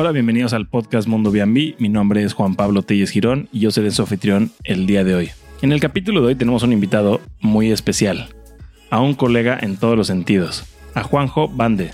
Hola, bienvenidos al podcast Mundo B&B. Mi nombre es Juan Pablo Telles Girón y yo seré su anfitrión el día de hoy. En el capítulo de hoy tenemos un invitado muy especial, a un colega en todos los sentidos, a Juanjo Bande.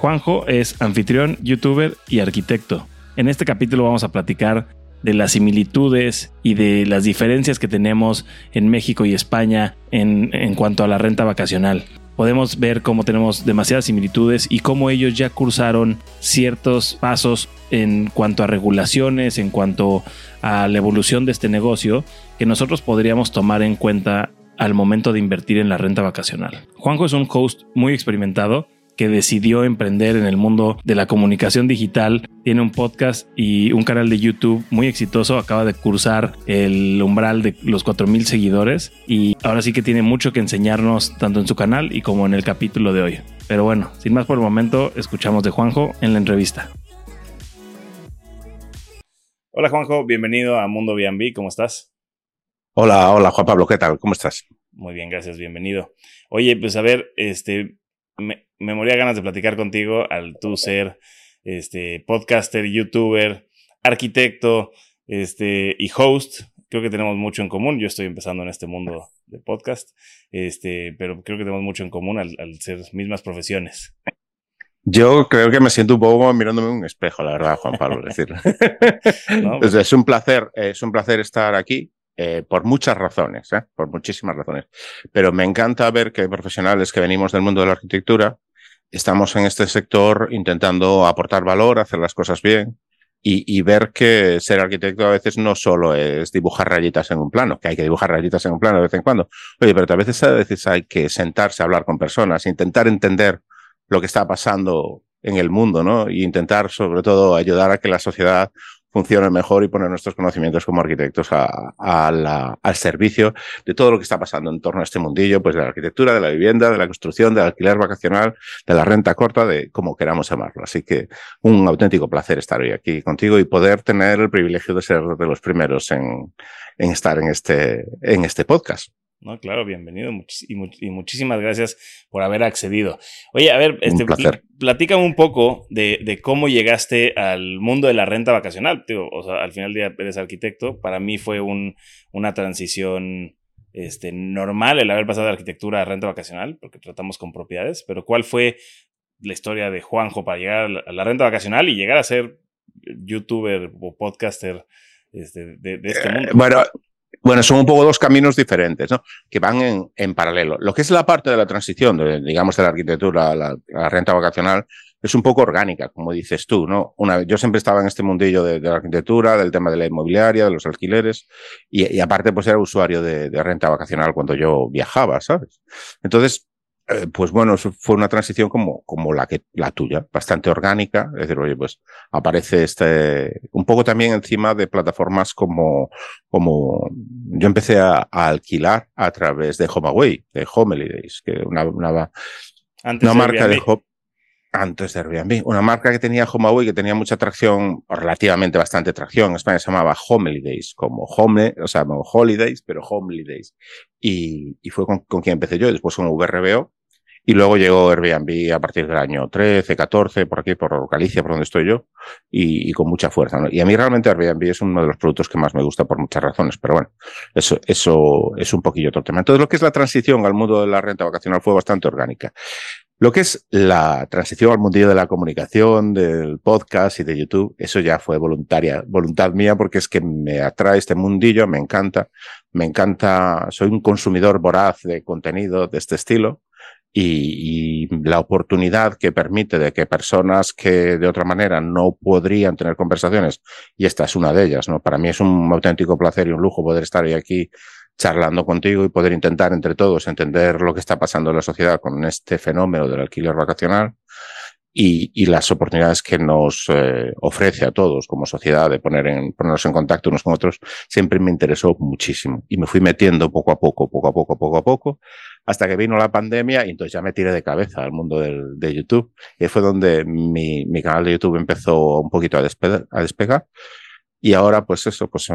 Juanjo es anfitrión, youtuber y arquitecto. En este capítulo vamos a platicar de las similitudes y de las diferencias que tenemos en México y España en, en cuanto a la renta vacacional podemos ver cómo tenemos demasiadas similitudes y cómo ellos ya cursaron ciertos pasos en cuanto a regulaciones, en cuanto a la evolución de este negocio, que nosotros podríamos tomar en cuenta al momento de invertir en la renta vacacional. Juanjo es un host muy experimentado que decidió emprender en el mundo de la comunicación digital. Tiene un podcast y un canal de YouTube muy exitoso. Acaba de cursar el umbral de los 4.000 seguidores y ahora sí que tiene mucho que enseñarnos tanto en su canal y como en el capítulo de hoy. Pero bueno, sin más por el momento, escuchamos de Juanjo en la entrevista. Hola Juanjo, bienvenido a Mundo B&B, ¿cómo estás? Hola, hola Juan Pablo, ¿qué tal? ¿Cómo estás? Muy bien, gracias, bienvenido. Oye, pues a ver, este, me, moría ganas de platicar contigo al tú ser este, podcaster, youtuber, arquitecto este, y host. Creo que tenemos mucho en común. Yo estoy empezando en este mundo de podcast, este, pero creo que tenemos mucho en común al, ser mismas profesiones. Yo creo que me siento un poco mirándome en un espejo, la verdad, Juan Pablo. Es decir, pues es un placer, es un placer estar aquí. Eh, por muchas razones, ¿eh? por muchísimas razones. Pero me encanta ver que profesionales que venimos del mundo de la arquitectura estamos en este sector intentando aportar valor, hacer las cosas bien y, ver que ser arquitecto a veces no solo es dibujar rayitas en un plano, que hay que dibujar rayitas en un plano de vez en cuando. Oye, pero a veces, a veces hay que sentarse a hablar con personas, intentar entender lo que está pasando en el mundo, ¿no? Y intentar, sobre todo, ayudar a que la sociedad funcione mejor y poner nuestros conocimientos como arquitectos al servicio de todo lo que está pasando en torno a este mundillo, pues de la arquitectura, de la vivienda, de la construcción, del alquiler vacacional, de la renta corta, de como queramos llamarlo. Así que un auténtico placer estar hoy aquí contigo y poder tener el privilegio de ser de los primeros en, en estar en este, en este podcast. No, claro, bienvenido y, muchísimas gracias por haber accedido. Oye, a ver, este, platícame un poco de, cómo llegaste al mundo de la renta vacacional. o sea, al final del día eres arquitecto. Para mí fue un, una transición este, normal el haber pasado de arquitectura a renta vacacional, porque tratamos con propiedades. Pero ¿cuál fue la historia de Juanjo para llegar a la, renta vacacional y llegar a ser youtuber o podcaster este, de, este eh, mundo? bueno, bueno, son un poco dos caminos diferentes, ¿no? Que van en, en paralelo. Lo que es la parte de la transición, de, digamos, de la arquitectura a la, renta vacacional, es un poco orgánica, como dices tú, ¿no? Una, yo siempre estaba en este mundillo de, la arquitectura, del tema de la inmobiliaria, de los alquileres, y, aparte, pues era usuario de, de, renta vacacional cuando yo viajaba, ¿sabes? Entonces, eh, pues bueno, fue una transición como, como la que, la tuya, bastante orgánica. Es decir, oye, pues aparece este, un poco también encima de plataformas como, como yo empecé a, alquilar a través de HomeAway, de Holidays, que una, una, una marca de Home, antes de Airbnb, una marca que tenía HomeAway, que tenía mucha atracción, relativamente bastante atracción. En España se llamaba Holidays, como Home, o sea, como Holidays, pero Holidays. Y, y fue con, con, quien empecé yo, después con VRBO, y luego llegó Airbnb a partir del año 13, 14, por aquí, por Galicia, por donde estoy yo, y, con mucha fuerza. Y a mí realmente Airbnb es uno de los productos que más me gusta por muchas razones, pero bueno, eso, eso es un poquillo otro tema. Entonces, lo que es la transición al mundo de la renta vacacional fue bastante orgánica. Lo que es la transición al mundillo de la comunicación, del podcast y de YouTube, eso ya fue voluntaria, voluntad mía, porque es que me atrae este mundillo, me encanta, me encanta, soy un consumidor voraz de contenido de este estilo y, la oportunidad que permite de que personas que de otra manera no podrían tener conversaciones, y esta es una de ellas, ¿no? Para mí es un auténtico placer y un lujo poder estar hoy aquí charlando contigo y poder intentar entre todos entender lo que está pasando en la sociedad con este fenómeno del alquiler vacacional y, y las oportunidades que nos eh, ofrece a todos como sociedad de poner en, ponernos en contacto unos con otros, siempre me interesó muchísimo. Y me fui metiendo poco a poco, poco a poco, poco a poco, hasta que vino la pandemia y entonces ya me tiré de cabeza al mundo del, de YouTube. Y fue donde mi, mi canal de YouTube empezó un poquito a, despegar, a despegar y ahora, pues eso, pues uh,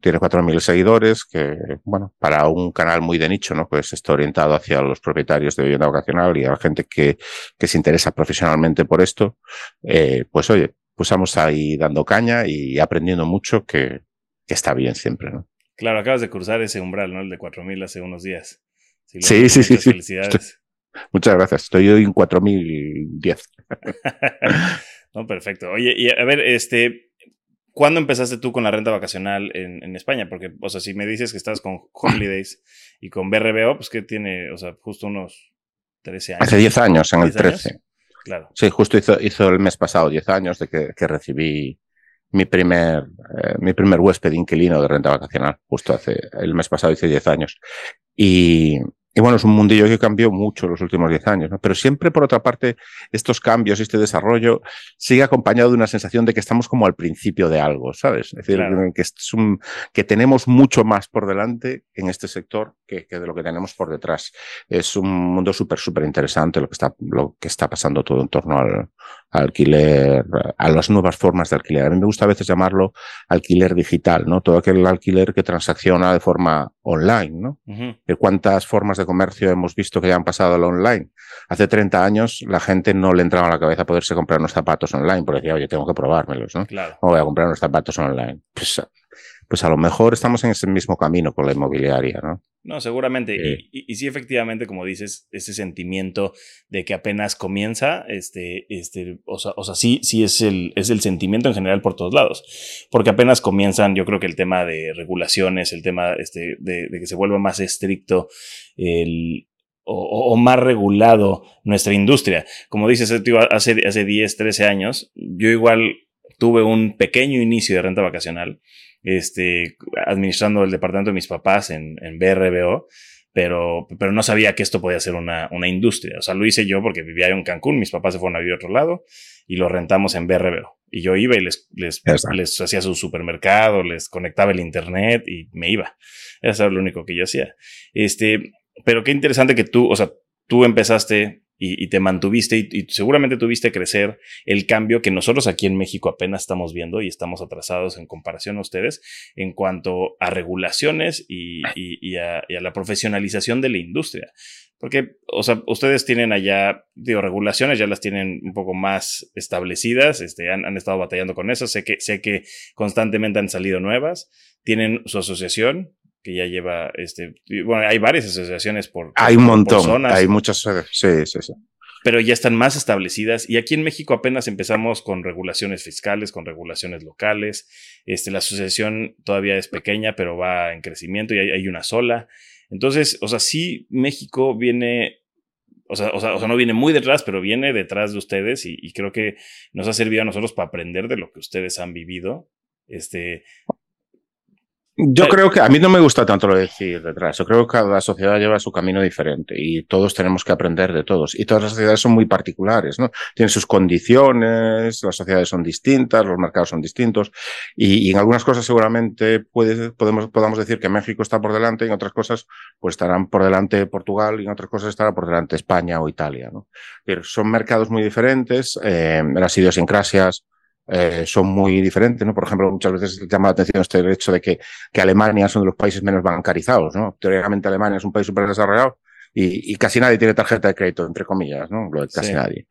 tiene 4.000 seguidores, que, bueno, para un canal muy de nicho, ¿no? Pues está orientado hacia los propietarios de vivienda vacacional y a la gente que, que se interesa profesionalmente por esto, eh, pues oye, pues vamos ahí dando caña y aprendiendo mucho que, que está bien siempre, ¿no? Claro, acabas de cruzar ese umbral, ¿no? El de 4000 hace unos días. Sí, sí, sí, Felicidades. muchas gracias. Estoy hoy en 4010. no, perfecto. Oye, y a ver, este, ¿cuándo empezaste tú con la renta vacacional en, en, España? Porque, o sea, si me dices que estás con Holidays y con BRBO, pues que tiene, o sea, justo unos 13 años. Hace 10 años, en el 13. Claro. Sí, justo hizo, hizo el mes pasado 10 años de que, que recibí mi primer, eh, mi primer huésped inquilino de renta vacacional, justo hace el mes pasado, hice 10 años. Y, y bueno, es un mundillo que cambió mucho en los últimos 10 años, ¿no? Pero siempre, por otra parte, estos cambios, este desarrollo, sigue acompañado de una sensación de que estamos como al principio de algo, ¿sabes? Es decir, que, es un, que tenemos mucho más por delante en este sector que, que de lo que tenemos por detrás. Es un mundo súper, súper interesante lo que está, lo que está pasando todo en torno al, alquiler, a las nuevas formas de alquiler. A mí me gusta a veces llamarlo alquiler digital, ¿no? Todo aquel alquiler que transacciona de forma online, ¿no? ¿Cuántas formas de comercio hemos visto que ya han pasado al online? Hace 30 años la gente no le entraba a la cabeza poderse comprar unos zapatos online, porque decía, oye, tengo que probármelos, ¿no? Claro. voy a comprar unos zapatos online. Pues pues a lo mejor estamos en ese mismo camino con la inmobiliaria, ¿no? No, seguramente. Y, y, sí, efectivamente, como dices, ese sentimiento de que apenas comienza, este, este, o sea, o sea sí, sí es el, es el sentimiento en general por todos lados. Porque apenas comienzan, yo creo que el tema de regulaciones, el tema este, de, de que se vuelva más estricto el, o, o, más regulado nuestra industria. Como dices, hace, hace 10, 13 años, yo igual tuve un pequeño inicio de renta vacacional este, administrando el departamento de mis papás en, en BRBO, pero, pero no sabía que esto podía ser una, una industria. O sea, lo hice yo porque vivía en Cancún, mis papás se fueron a vivir a otro lado y lo rentamos en BRBO. Y yo iba y les, les, les hacía su supermercado, les conectaba el internet y me iba. Eso era lo único que yo hacía. Este, pero qué interesante que tú, o sea, tú empezaste y, te mantuviste y, seguramente tuviste crecer el cambio que nosotros aquí en México apenas estamos viendo y estamos atrasados en comparación a ustedes en cuanto a regulaciones y, a, la profesionalización de la industria. Porque, o sea, ustedes tienen allá, digo, regulaciones, ya las tienen un poco más establecidas, este, han, han estado batallando con eso, sé que, sé que constantemente han salido nuevas, tienen su asociación, que ya lleva, este, bueno, hay varias asociaciones por... Hay un montón, hay muchas, sí, sí, sí. Pero ya están más establecidas y aquí en México apenas empezamos con regulaciones fiscales, con regulaciones locales. Este, la asociación todavía es pequeña, pero va en crecimiento y hay, hay una sola. Entonces, o sea, sí, México viene o sea, o sea, o sea, no viene muy detrás, pero viene detrás de ustedes y, y, creo que nos ha servido a nosotros para aprender de lo que ustedes han vivido. Este, yo creo que a mí no me gusta tanto lo de decir detrás. Yo creo que cada sociedad lleva su camino diferente y todos tenemos que aprender de todos. Y todas las sociedades son muy particulares, ¿no? Tienen sus condiciones, las sociedades son distintas, los mercados son distintos y, y en algunas cosas seguramente puede, podemos, podamos decir que México está por delante y en otras cosas pues estarán por delante Portugal y en otras cosas estará por delante España o Italia, ¿no? Pero son mercados muy diferentes, eh, las idiosincrasias eh, son muy diferentes, ¿no? Por ejemplo, muchas veces llama la atención este hecho de que, que Alemania son de los países menos bancarizados, ¿no? Teóricamente Alemania es un país súper desarrollado y, y, casi nadie tiene tarjeta de crédito, entre comillas, ¿no? Lo de casi nadie.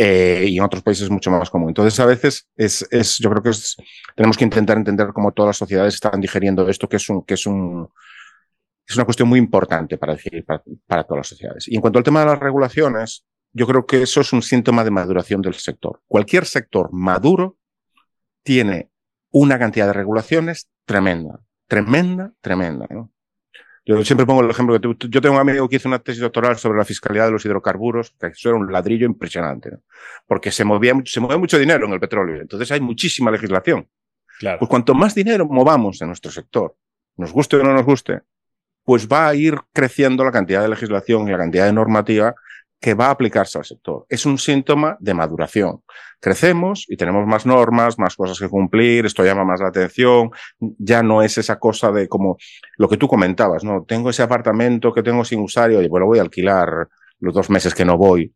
Eh, y en otros países es mucho más común. Entonces, a veces es, es, yo creo que es, tenemos que intentar entender cómo todas las sociedades están digeriendo esto, que es un, que es un, es una cuestión muy importante para decir para, para todas las sociedades. Y en cuanto al tema de las regulaciones, yo creo que eso es un síntoma de maduración del sector. Cualquier sector maduro tiene una cantidad de regulaciones tremenda, tremenda, tremenda. ¿no? Yo siempre pongo el ejemplo que yo tengo un amigo que hizo una tesis doctoral sobre la fiscalidad de los hidrocarburos, que eso era un ladrillo impresionante, ¿no? porque se movía, se mueve mucho dinero en el petróleo, entonces hay muchísima legislación. Claro. Pues cuanto más dinero movamos en nuestro sector, nos guste o no nos guste, pues va a ir creciendo la cantidad de legislación y la cantidad de normativa que va a aplicarse al sector. Es un síntoma de maduración. Crecemos y tenemos más normas, más cosas que cumplir, esto llama más la atención, ya no es esa cosa de como lo que tú comentabas, ¿no? Tengo ese apartamento que tengo sin usar y oye, pues lo voy a alquilar los dos meses que no voy.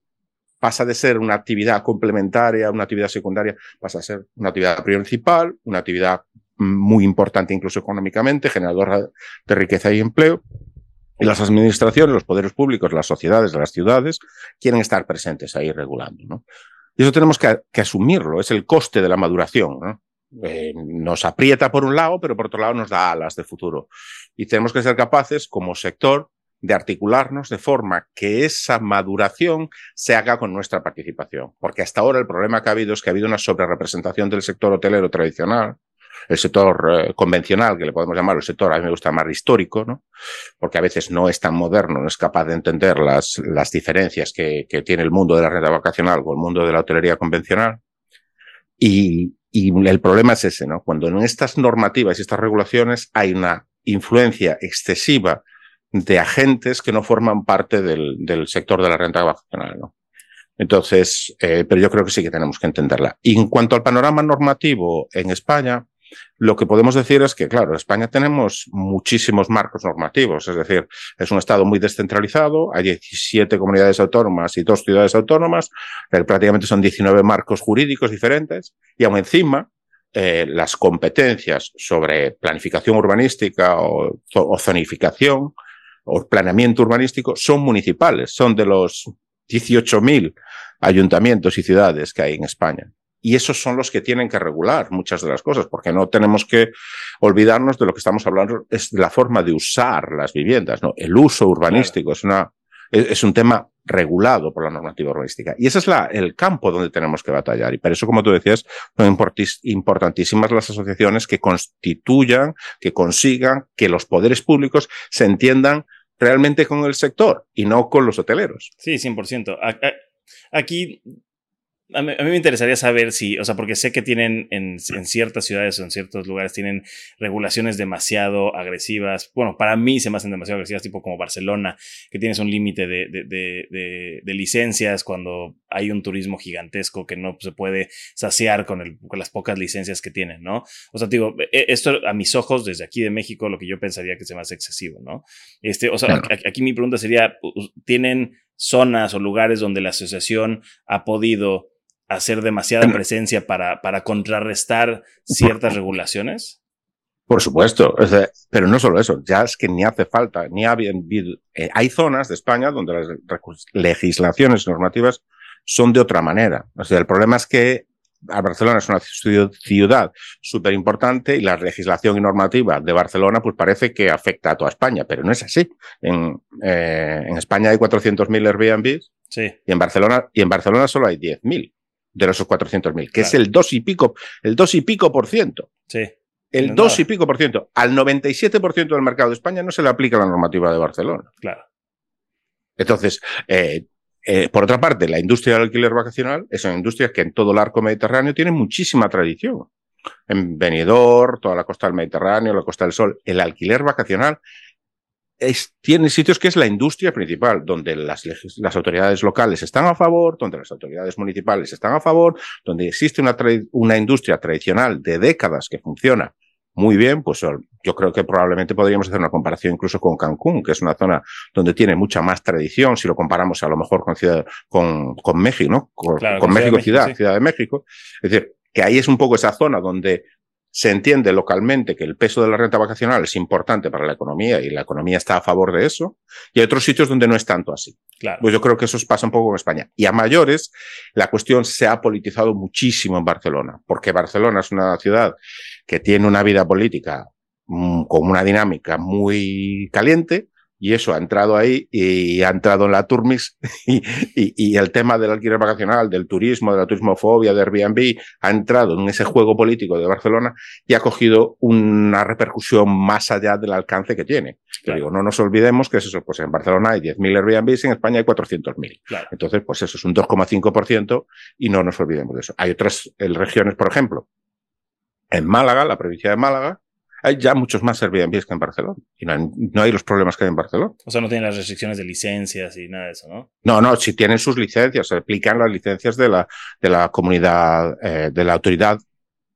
Pasa de ser una actividad complementaria, una actividad secundaria, pasa a ser una actividad principal, una actividad muy importante incluso económicamente, generadora de riqueza y empleo, las administraciones, los poderes públicos, las sociedades, las ciudades, quieren estar presentes ahí regulando. ¿no? Y eso tenemos que, asumirlo, es el coste de la maduración. Eh, nos aprieta por un lado, pero por otro lado nos da alas de futuro. Y tenemos que ser capaces, como sector, de articularnos de forma que esa maduración se haga con nuestra participación. Porque hasta ahora el problema que ha habido es que ha habido una sobrerepresentación del sector hotelero tradicional, el sector eh, convencional, que le podemos llamar el sector, a mí me gusta llamar histórico, ¿no? porque a veces no es tan moderno, no es capaz de entender las, las diferencias que, que tiene el mundo de la renta vacacional con el mundo de la hotelería convencional. Y, y el problema es ese, ¿no? Cuando en estas normativas y estas regulaciones hay una influencia excesiva de agentes que no forman parte del, del sector de la renta vacacional, ¿no? Entonces, eh, pero yo creo que sí que tenemos que entenderla. Y en cuanto al panorama normativo en España, lo que podemos decir es que, claro, en España tenemos muchísimos marcos normativos, es decir, es un Estado muy descentralizado, hay 17 comunidades autónomas y dos ciudades autónomas, prácticamente son 19 marcos jurídicos diferentes, y aún encima, eh, las competencias sobre planificación urbanística o, o zonificación o planeamiento urbanístico son municipales, son de los 18.000 ayuntamientos y ciudades que hay en España y esos son los que tienen que regular muchas de las cosas, porque no tenemos que olvidarnos de lo que estamos hablando, es de la forma de usar las viviendas, ¿no? El uso urbanístico es una, es, un tema regulado por la normativa urbanística. Y ese es la, el campo donde tenemos que batallar. Y por eso, como tú decías, son importantísimas las asociaciones que constituyan, que consigan que los poderes públicos se entiendan realmente con el sector y no con los hoteleros. Sí, 100%. Aquí a mí, me interesaría saber si, o sea, porque sé que tienen en, ciertas ciudades o en ciertos lugares tienen regulaciones demasiado agresivas. Bueno, para mí se me hacen demasiado agresivas, tipo como Barcelona, que tienes un límite de, de, licencias cuando hay un turismo gigantesco que no se puede saciar con, el, con las pocas licencias que tienen, ¿no? O sea, digo, e, esto a mis ojos, desde aquí de México, lo que yo pensaría que se me hace excesivo, ¿no? Este, o sea, aquí mi pregunta sería, ¿tienen zonas o lugares donde la asociación ha podido hacer demasiada presencia para, para contrarrestar ciertas regulaciones? Por supuesto, pero no solo eso, ya es que ni hace falta, ni ha habido. Eh, hay zonas de España donde las legislaciones normativas son de otra manera. O sea, el problema es que Barcelona es una ciudad súper importante y la legislación y normativa de Barcelona pues parece que afecta a toda España, pero no es así. En, eh, en España hay 400.000 Airbnb sí. y, en Barcelona, y en Barcelona solo hay 10.000 de los 400.000, que es el dos y pico, el dos y pico por ciento. Sí. El dos y pico por ciento. Al 97% del mercado de España no se le aplica la normativa de Barcelona. Claro. Entonces, eh, eh, por otra parte, la industria del alquiler vacacional es una industria que en todo el arco mediterráneo tiene muchísima tradición. En Benidorm, toda la costa del Mediterráneo, la costa del Sol, el alquiler vacacional tiene sitios que es la industria principal, donde las, las, autoridades locales están a favor, donde las autoridades municipales están a favor, donde existe una, una industria tradicional de décadas que funciona muy bien, pues yo creo que probablemente podríamos hacer una comparación incluso con Cancún, que es una zona donde tiene mucha más tradición, si lo comparamos a lo mejor con, ciudad, con, con México, ¿no? Con, México Ciudad, Ciudad de México. Es decir, que ahí es un poco esa zona donde se entiende localmente que el peso de la renta vacacional es importante para la economía y la economía está a favor de eso, y hay otros sitios donde no es tanto así. Claro. Pues yo creo que eso pasa un poco en España. Y a mayores, la cuestión se ha politizado muchísimo en Barcelona, porque Barcelona es una ciudad que tiene una vida política mm, con una dinámica muy caliente, y eso ha entrado ahí y ha entrado en la Turmis y, y, el tema del alquiler vacacional, del turismo, de la turismofobia, de Airbnb, ha entrado en ese juego político de Barcelona y ha cogido una repercusión más allá del alcance que tiene. digo, no nos olvidemos que es eso, pues en Barcelona hay 10.000 Airbnbs en España hay 400.000. Claro. Entonces, pues eso es un 2,5% y no nos olvidemos de eso. Hay otras regiones, por ejemplo, en Málaga, la provincia de Málaga, hay ya muchos más Airbnb que en Barcelona. Y no hay, los problemas que hay en Barcelona. O sea, no tienen las restricciones de licencias y nada de eso, ¿no? No, no, si tienen sus licencias, se aplican las licencias de la, de la comunidad, eh, de la autoridad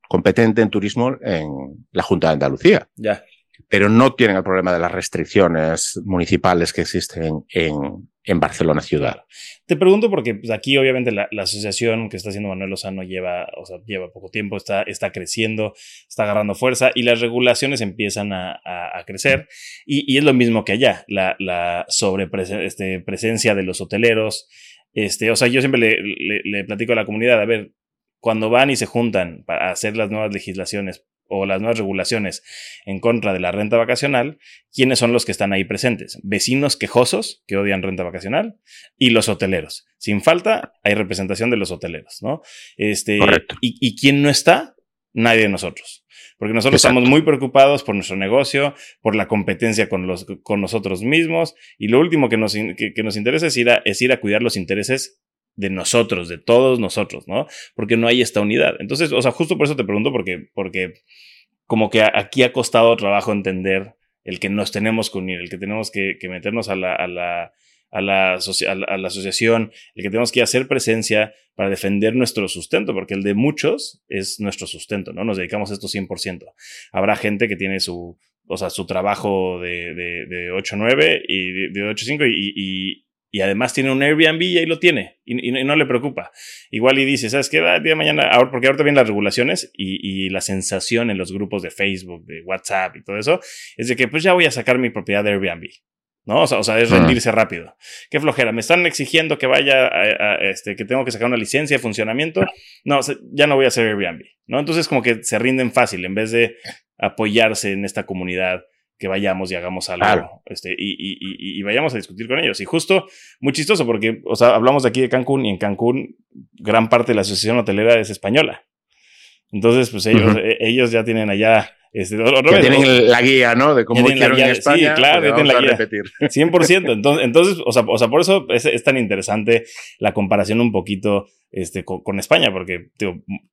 competente en turismo en la Junta de Andalucía. Ya pero no tienen el problema de las restricciones municipales que existen en, en Barcelona ciudad. Te pregunto porque pues, aquí obviamente la, asociación que está haciendo Manuel Lozano lleva, lleva poco tiempo, está, está creciendo, está agarrando fuerza y las regulaciones empiezan a, a, crecer y, y, es lo mismo que allá, la, la sobrepresencia este, de los hoteleros, Este, o sea, yo siempre le, le platico a la comunidad, a ver, cuando van y se juntan para hacer las nuevas legislaciones o las nuevas regulaciones en contra de la renta vacacional, ¿quiénes son los que están ahí presentes? Vecinos quejosos que odian renta vacacional y los hoteleros. Sin falta, hay representación de los hoteleros, ¿no? Este, y, y, quién no está? Nadie de nosotros. Porque nosotros estamos muy preocupados por nuestro negocio, por la competencia con, los, con nosotros mismos. Y lo último que nos, que, nos interesa es ir, a, es ir a cuidar los intereses de nosotros, de todos nosotros, ¿no? Porque no hay esta unidad. Entonces, o sea, justo por eso te pregunto, porque, porque como que aquí ha costado trabajo entender el que nos tenemos que unir, el que tenemos que, meternos a la, a la, a la, a la, asociación, el que tenemos que hacer presencia para defender nuestro sustento, porque el de muchos es nuestro sustento, ¿no? Nos dedicamos a esto 100%. Habrá gente que tiene su, o sea, su trabajo de, de, de 8-9 y de, 8-5 y, y, y además tiene un Airbnb y ahí lo tiene y, no le preocupa. Igual y dice, ¿sabes qué? Ah, día de mañana, ahora, porque ahorita vienen las regulaciones y, la sensación en los grupos de Facebook, de WhatsApp y todo eso, es de que pues ya voy a sacar mi propiedad de Airbnb. ¿no? O sea, es rendirse rápido. Qué flojera. Me están exigiendo que vaya a, este, que tengo que sacar una licencia de funcionamiento. No, ya no voy a hacer Airbnb, ¿no? Entonces como que se rinden fácil en vez de apoyarse en esta comunidad que vayamos y hagamos algo este, y, y, y, vayamos a discutir con ellos. Y justo, muy chistoso, porque, o sea, hablamos de aquí de Cancún y en Cancún gran parte de la asociación hotelera es española. Entonces, pues ellos, e, ellos ya tienen allá este, que tienen la guía, ¿no? De cómo quieren en España. Sí, claro, tienen la guía. Repetir. 100%. Entonces, entonces o, sea, o sea, por eso es, tan interesante la comparación un poquito este, con, España, porque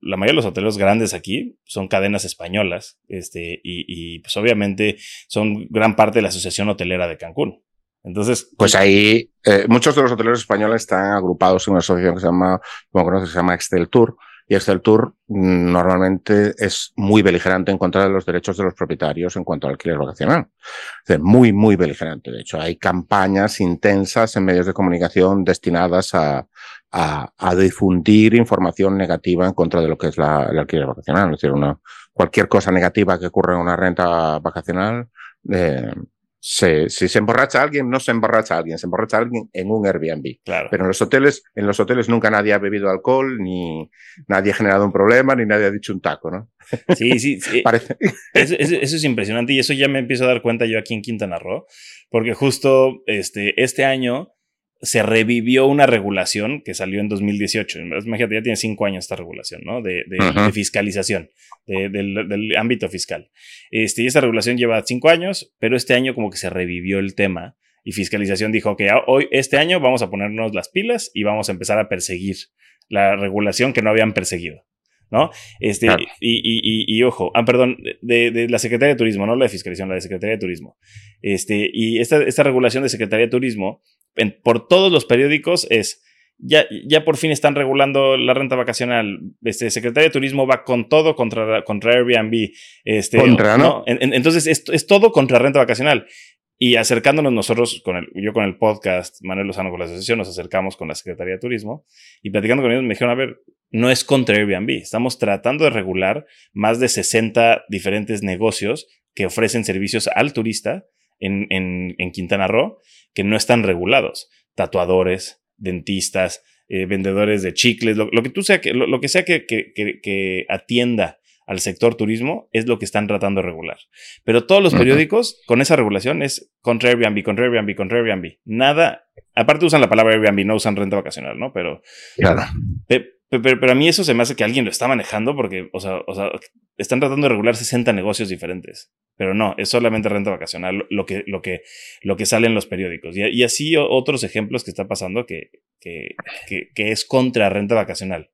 la mayoría de los hoteles grandes aquí son cadenas españolas este, y, y pues obviamente son gran parte de la Asociación Hotelera de Cancún. Entonces, pues ahí eh, muchos de los hoteleros españoles están agrupados en una asociación que se llama, como conoces, se llama Excel Tour, y Excel Tour mm, normalmente es muy beligerante en contra de los derechos de los propietarios en cuanto al alquiler vacacional. Es muy, muy beligerante. De hecho, hay campañas intensas en medios de comunicación destinadas a, a, a difundir información negativa en contra de lo que es la, el alquiler vacacional. Es decir, una, cualquier cosa negativa que ocurra en una renta vacacional, eh, si se emborracha alguien, no se emborracha alguien, se emborracha alguien en un Airbnb. Claro. Pero en los hoteles, en los hoteles nunca nadie ha bebido alcohol, ni nadie ha generado un problema, ni nadie ha dicho un taco, ¿no? Sí, sí. sí. Parece. Eso, eso, es impresionante y eso ya me empiezo a dar cuenta yo aquí en Quintana Roo, porque justo este, este año se revivió una regulación que salió en 2018. Imagínate, ya tiene cinco años esta regulación, ¿no? De, fiscalización, del, ámbito fiscal. Este, y esta regulación lleva cinco años, pero este año como que se revivió el tema y fiscalización dijo que hoy, este año vamos a ponernos las pilas y vamos a empezar a perseguir la regulación que no habían perseguido. ¿No? Este, y, y, ojo, ah, perdón, de, la Secretaría de Turismo, no la de Fiscalización, la de Secretaría de Turismo. Este, y esta, esta regulación de Secretaría de Turismo por todos los periódicos es, ya, ya por fin están regulando la renta vacacional. Este Secretaría de Turismo va con todo contra, contra Airbnb. Este, contra, ¿no? entonces es, es, todo contra renta vacacional. Y acercándonos nosotros, con el, yo con el podcast, Manuel Lozano con la asociación, nos acercamos con la Secretaría de Turismo y platicando con ellos me dijeron, a ver, no es contra Airbnb, estamos tratando de regular más de 60 diferentes negocios que ofrecen servicios al turista en, en, en Quintana Roo que no están regulados. Tatuadores, dentistas, eh, vendedores de chicles, lo, que tú sea que, lo, que sea que, que, que, atienda al sector turismo es lo que están tratando de regular. Pero todos los periódicos con esa regulación es contra Airbnb, contra Airbnb, contra Airbnb. Nada, aparte usan la palabra Airbnb, no usan renta vacacional, ¿no? Pero, claro. Pero, pero, a mí eso se me hace que alguien lo está manejando porque, o sea, o sea, están tratando de regular 60 negocios diferentes. Pero no, es solamente renta vacacional lo que, lo que, lo que sale en los periódicos. Y, así otros ejemplos que está pasando que, que, que, es contra renta vacacional.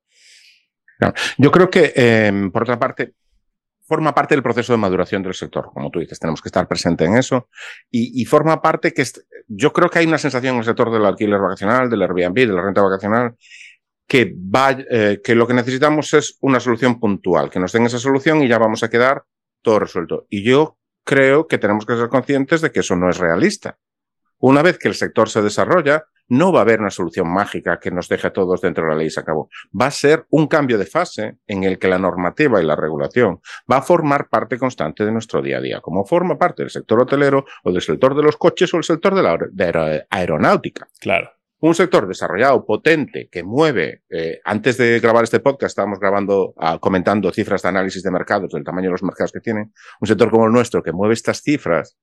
Yo creo que, em, por otra parte, forma parte del proceso de maduración del sector. Como tú dices, tenemos que estar presente en eso. Y, y forma parte que yo creo que hay una sensación en el sector del alquiler vacacional, del Airbnb, de la renta vacacional, que, va, eh, que lo que necesitamos es una solución puntual, que nos den esa solución y ya vamos a quedar todo resuelto. Y yo creo que tenemos que ser conscientes de que eso no es realista. Una vez que el sector se desarrolla, no va a haber una solución mágica que nos deje a todos dentro de la ley y se acabó. Va a ser un cambio de fase en el que la normativa y la regulación va a formar parte constante de nuestro día a día, como forma parte del sector hotelero o del sector de los coches o el sector de la aeronáutica. Claro. un sector desarrollado, potente, que mueve. Eh, antes de grabar este podcast estábamos grabando, ah, comentando cifras de análisis de mercados, del tamaño de los mercados que tienen. Un sector como el nuestro que mueve estas cifras,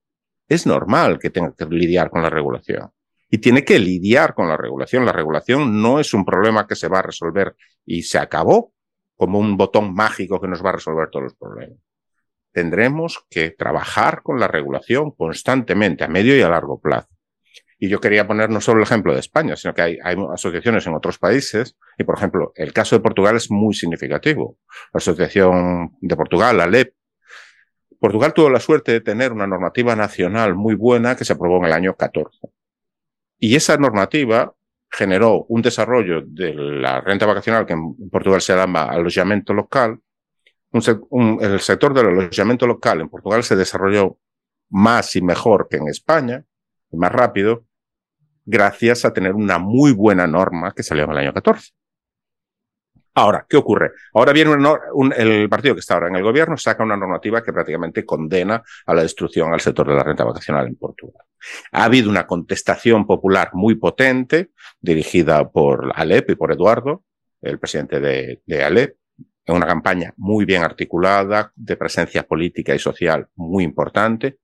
es normal que tenga que lidiar con la regulación. Y tiene que lidiar con la regulación. La regulación no es un problema que se va a resolver y se acabó como un botón mágico que nos va a resolver todos los problemas. Tendremos que trabajar con la regulación constantemente, a medio y a largo plazo. Y yo quería poner no solo el ejemplo de España, sino que hay, asociaciones en otros países. Y, por ejemplo, el caso de Portugal es muy significativo. La Asociación de Portugal, la LEP. Portugal tuvo la suerte de tener una normativa nacional muy buena que se aprobó en el año 14. Y esa normativa generó un desarrollo de la renta vacacional, que en Portugal se llama alojamiento local. el sector del alojamiento local en Portugal se desarrolló más y mejor que en España, y más rápido, gracias a tener una muy buena norma que salió en el año 14. Ahora, ¿qué ocurre? Ahora viene el partido que está ahora en el gobierno, saca una normativa que prácticamente condena a la destrucción al sector de la renta vacacional en Portugal. Ha habido una contestación popular muy potente, dirigida por Alep y por Eduardo, el presidente de, de Alep, en una campaña muy bien articulada, de presencia política y social muy importante,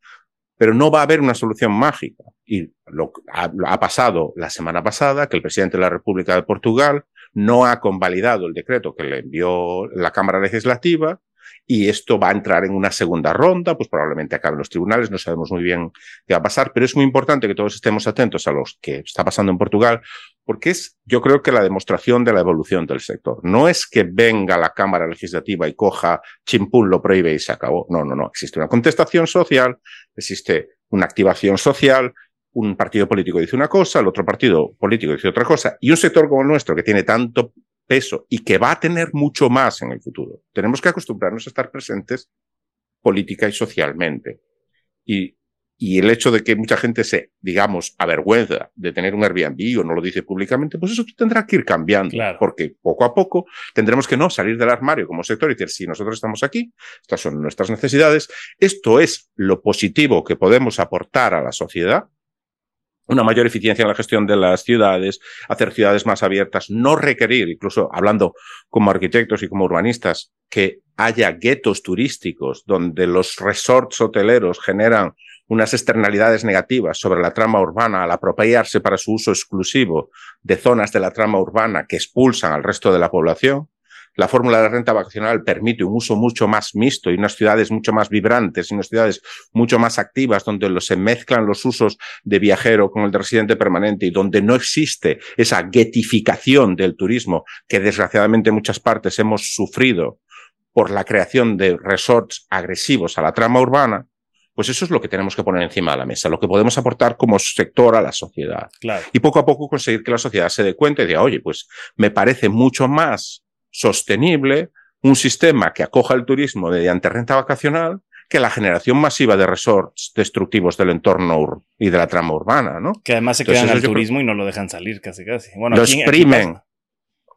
pero no va a haber una solución mágica. Y lo ha, ha, pasado la semana pasada que el presidente de la República de Portugal no ha convalidado el decreto que le envió la Cámara Legislativa y esto va a entrar en una segunda ronda, pues probablemente acaben los tribunales, no sabemos muy bien qué va a pasar, pero es muy importante que todos estemos atentos a lo que está pasando en Portugal, porque es, yo creo que la demostración de la evolución del sector. No es que venga la Cámara Legislativa y coja chimpún, lo prohíbe y se acabó. No, no, no. Existe una contestación social, existe una activación social, un partido político dice una cosa, el otro partido político dice otra cosa, y un sector como el nuestro, que tiene tanto peso y que va a tener mucho más en el futuro. Tenemos que acostumbrarnos a estar presentes política y socialmente. Y, y el hecho de que mucha gente se, digamos, avergüenza de tener un Airbnb o no lo dice públicamente, pues eso tendrá que ir cambiando. Porque poco a poco tendremos que no salir del armario como sector y decir, si nosotros estamos aquí, estas son nuestras necesidades, esto es lo positivo que podemos aportar a la sociedad una mayor eficiencia en la gestión de las ciudades, hacer ciudades más abiertas, no requerir, incluso hablando como arquitectos y como urbanistas, que haya guetos turísticos donde los resorts hoteleros generan unas externalidades negativas sobre la trama urbana al apropiarse para su uso exclusivo de zonas de la trama urbana que expulsan al resto de la población. La fórmula de renta vacacional permite un uso mucho más mixto y unas ciudades mucho más vibrantes y unas ciudades mucho más activas donde se mezclan los usos de viajero con el de residente permanente y donde no existe esa getificación del turismo que desgraciadamente en muchas partes hemos sufrido por la creación de resorts agresivos a la trama urbana, pues eso es lo que tenemos que poner encima de la mesa, lo que podemos aportar como sector a la sociedad. Y poco a poco conseguir que la sociedad se dé cuenta y diga, oye, pues me parece mucho más sostenible, un sistema que acoja el turismo mediante renta vacacional que la generación masiva de resorts destructivos del entorno y de la trama urbana, ¿no? Que además se quedan al turismo y no lo dejan salir casi casi. Bueno, lo exprimen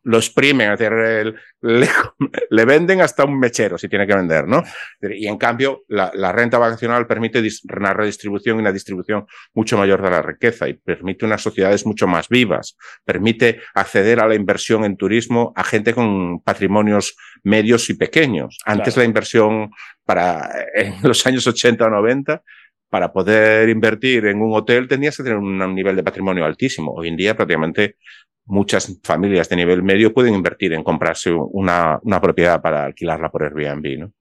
lo exprimen, le, venden hasta un mechero si tiene que vender, ¿no? Y en cambio, la, renta vacacional permite una redistribución y una distribución mucho mayor de la riqueza y permite unas sociedades mucho más vivas, permite acceder a la inversión en turismo a gente con patrimonios medios y pequeños. Antes la inversión para en los años 80 o 90 para poder invertir en un hotel tenías que tener un nivel de patrimonio altísimo. Hoy en día prácticamente muchas familias de nivel medio pueden invertir en comprarse una, una propiedad para alquilarla por Airbnb, ¿no?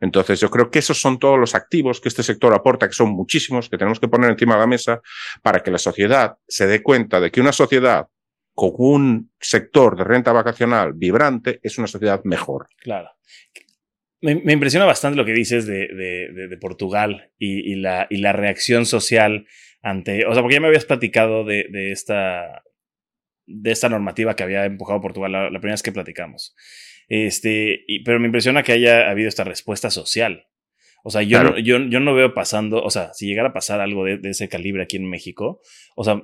Entonces, yo creo que esos son todos los activos que este sector aporta, que son muchísimos, que tenemos que poner encima de la mesa para que la sociedad se dé cuenta de que una sociedad con un sector de renta vacacional vibrante es una sociedad mejor. Claro. Me, impresiona bastante lo que dices de, de, de, Portugal y, la, y la reacción social ante, o sea, porque ya me habías platicado de esta de esta normativa que había empujado Portugal la, primera vez que platicamos. Este, y, pero me impresiona que haya habido esta respuesta social. O sea, yo, no, yo, yo, no veo pasando, o sea, si llegara a pasar algo de, ese calibre aquí en México, o sea,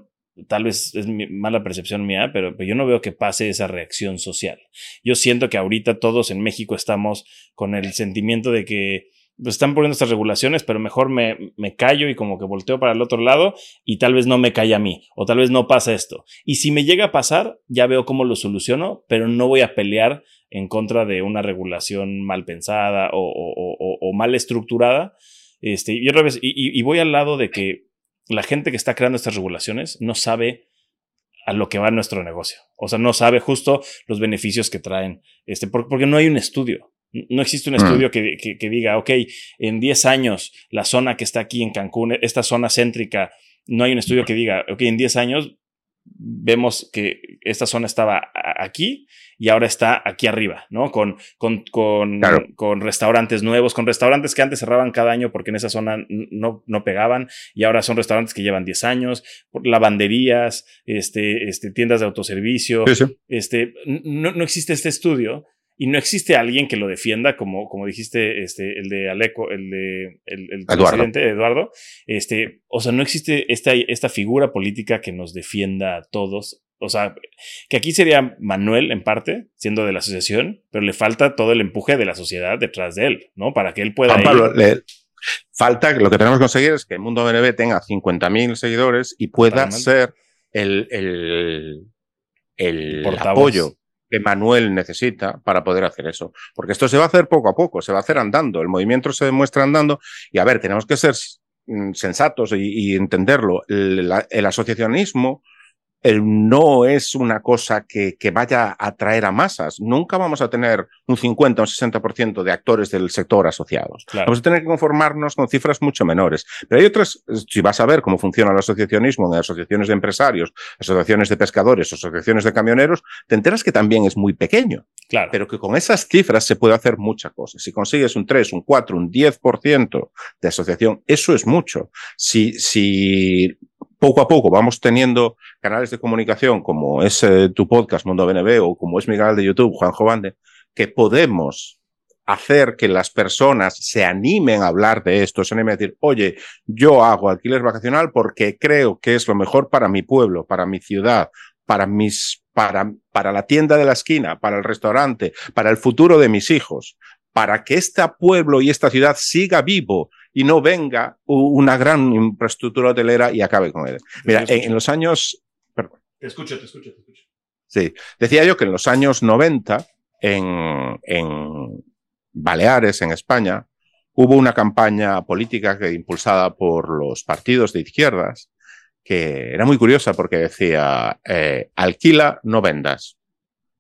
tal vez es mala percepción mía, pero, pero, yo no veo que pase esa reacción social. Yo siento que ahorita todos en México estamos con el sentimiento de que están poniendo estas regulaciones, pero mejor me, me, callo y como que volteo para el otro lado y tal vez no me cae a mí o tal vez no pasa esto. Y si me llega a pasar, ya veo cómo lo soluciono, pero no voy a pelear en contra de una regulación mal pensada o, mal estructurada. Este, y, otra vez, y, voy al lado de que la gente que está creando estas regulaciones no sabe a lo que va nuestro negocio. O sea, no sabe justo los beneficios que traen, este, porque no hay un estudio. No existe un mm. estudio que, que, diga, ok, en 10 años la zona que está aquí en Cancún, esta zona céntrica, no hay un estudio que diga, ok, en 10 años vemos que esta zona estaba aquí y ahora está aquí arriba, ¿no? Con, con, con, con, restaurantes nuevos, con restaurantes que antes cerraban cada año porque en esa zona no, no pegaban y ahora son restaurantes que llevan 10 años, lavanderías, este, este, tiendas de autoservicio. Este, no, no existe este estudio y no existe alguien que lo defienda, como, como dijiste, este, el de Aleco, el de el, presidente Eduardo. Este, o sea, no existe esta, esta figura política que nos defienda a todos. O sea, que aquí sería Manuel en parte, siendo de la asociación, pero le falta todo el empuje de la sociedad detrás de él, ¿no? Para que él pueda. Pablo, falta, lo que tenemos que conseguir es que el mundo BNB tenga 50.000 seguidores y pueda ser el, el, el apoyo que Manuel necesita para poder hacer eso. Porque esto se va a hacer poco a poco, se va a hacer andando, el movimiento se demuestra andando y a ver, tenemos que ser mm, sensatos y, entenderlo. el asociacionismo no es una cosa que, que, vaya a atraer a masas. Nunca vamos a tener un 50 o un 60% de actores del sector asociados. Vamos a tener que conformarnos con cifras mucho menores. Pero hay otras, si vas a ver cómo funciona el asociacionismo en asociaciones de empresarios, asociaciones de pescadores, asociaciones de camioneros, te enteras que también es muy pequeño. Claro. Pero que con esas cifras se puede hacer mucha cosa. Si consigues un 3, un 4, un 10% de asociación, eso es mucho. Si, si poco a poco vamos teniendo canales de comunicación como es eh, tu podcast Mundo BNB o como es mi canal de YouTube Juanjo Bande, que podemos hacer que las personas se animen a hablar de esto, se animen a decir, oye, yo hago alquiler vacacional porque creo que es lo mejor para mi pueblo, para mi ciudad, para mis, para, para la tienda de la esquina, para el restaurante, para el futuro de mis hijos, para que este pueblo y esta ciudad siga vivo y no venga una gran infraestructura hotelera y acabe con él. Mira, en, los años... Perdón. Te escucho, te escucho, te escucho. Sí, decía yo que en los años 90, en, en Baleares, en España, hubo una campaña política que, impulsada por los partidos de izquierdas que era muy curiosa porque decía, eh, alquila, no vendas.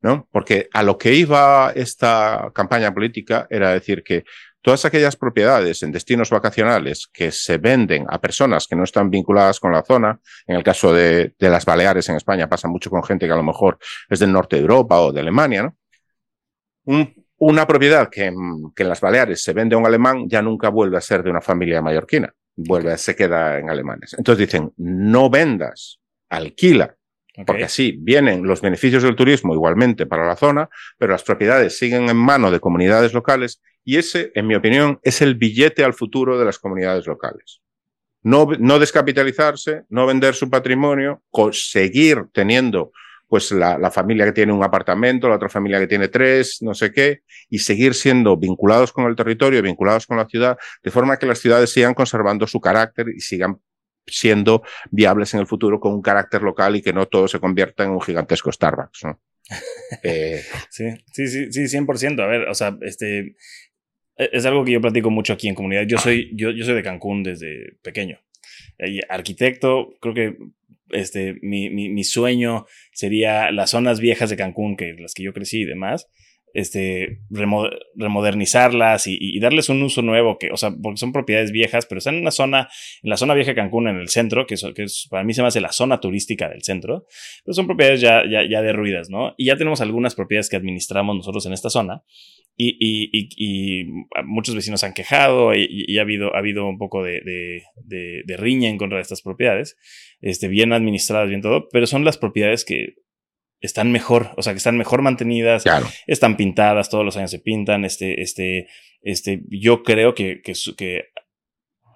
¿no? Porque a lo que iba esta campaña política era decir que todas aquellas propiedades en destinos vacacionales que se venden a personas que no están vinculadas con la zona, en el caso de, las Baleares en España pasa mucho con gente que a lo mejor es del norte de Europa o de Alemania, ¿no? una propiedad que, en las Baleares se vende a un alemán ya nunca vuelve a ser de una familia mallorquina, vuelve, se queda en alemanes. Entonces dicen, no vendas, alquila porque así vienen los beneficios del turismo igualmente para la zona, pero las propiedades siguen en manos de comunidades locales y ese, en mi opinión, es el billete al futuro de las comunidades locales. No, no descapitalizarse, no vender su patrimonio, seguir teniendo pues la, la, familia que tiene un apartamento, la otra familia que tiene tres, no sé qué, y seguir siendo vinculados con el territorio, vinculados con la ciudad, de forma que las ciudades sigan conservando su carácter y sigan siendo viables en el futuro con un carácter local y que no todo se convierta en un gigantesco Starbucks. ¿no? Eh, sí, sí, sí, sí, 100%. A ver, o sea, este e, es algo que yo platico mucho aquí en comunidad. Yo soy, yo, yo soy de Cancún desde pequeño. arquitecto, creo que este, mi, mi, mi, sueño sería las zonas viejas de Cancún, que las que yo crecí y demás, este, remodernizarlas y, darles un uso nuevo, que, o sea, porque son propiedades viejas, pero están en una zona, en la zona vieja de Cancún, en el centro, que, que es, para mí se me hace la zona turística del centro, pero son propiedades ya, ya, ya derruidas, ¿no? Y ya tenemos algunas propiedades que administramos nosotros en esta zona y, y, muchos vecinos han quejado y, ha, habido, ha habido un poco de, de riña en contra de estas propiedades, este, bien administradas, bien todo, pero son las propiedades que están mejor, o sea, que están mejor mantenidas, están pintadas, todos los años se pintan, este, este, este, yo creo que, que, que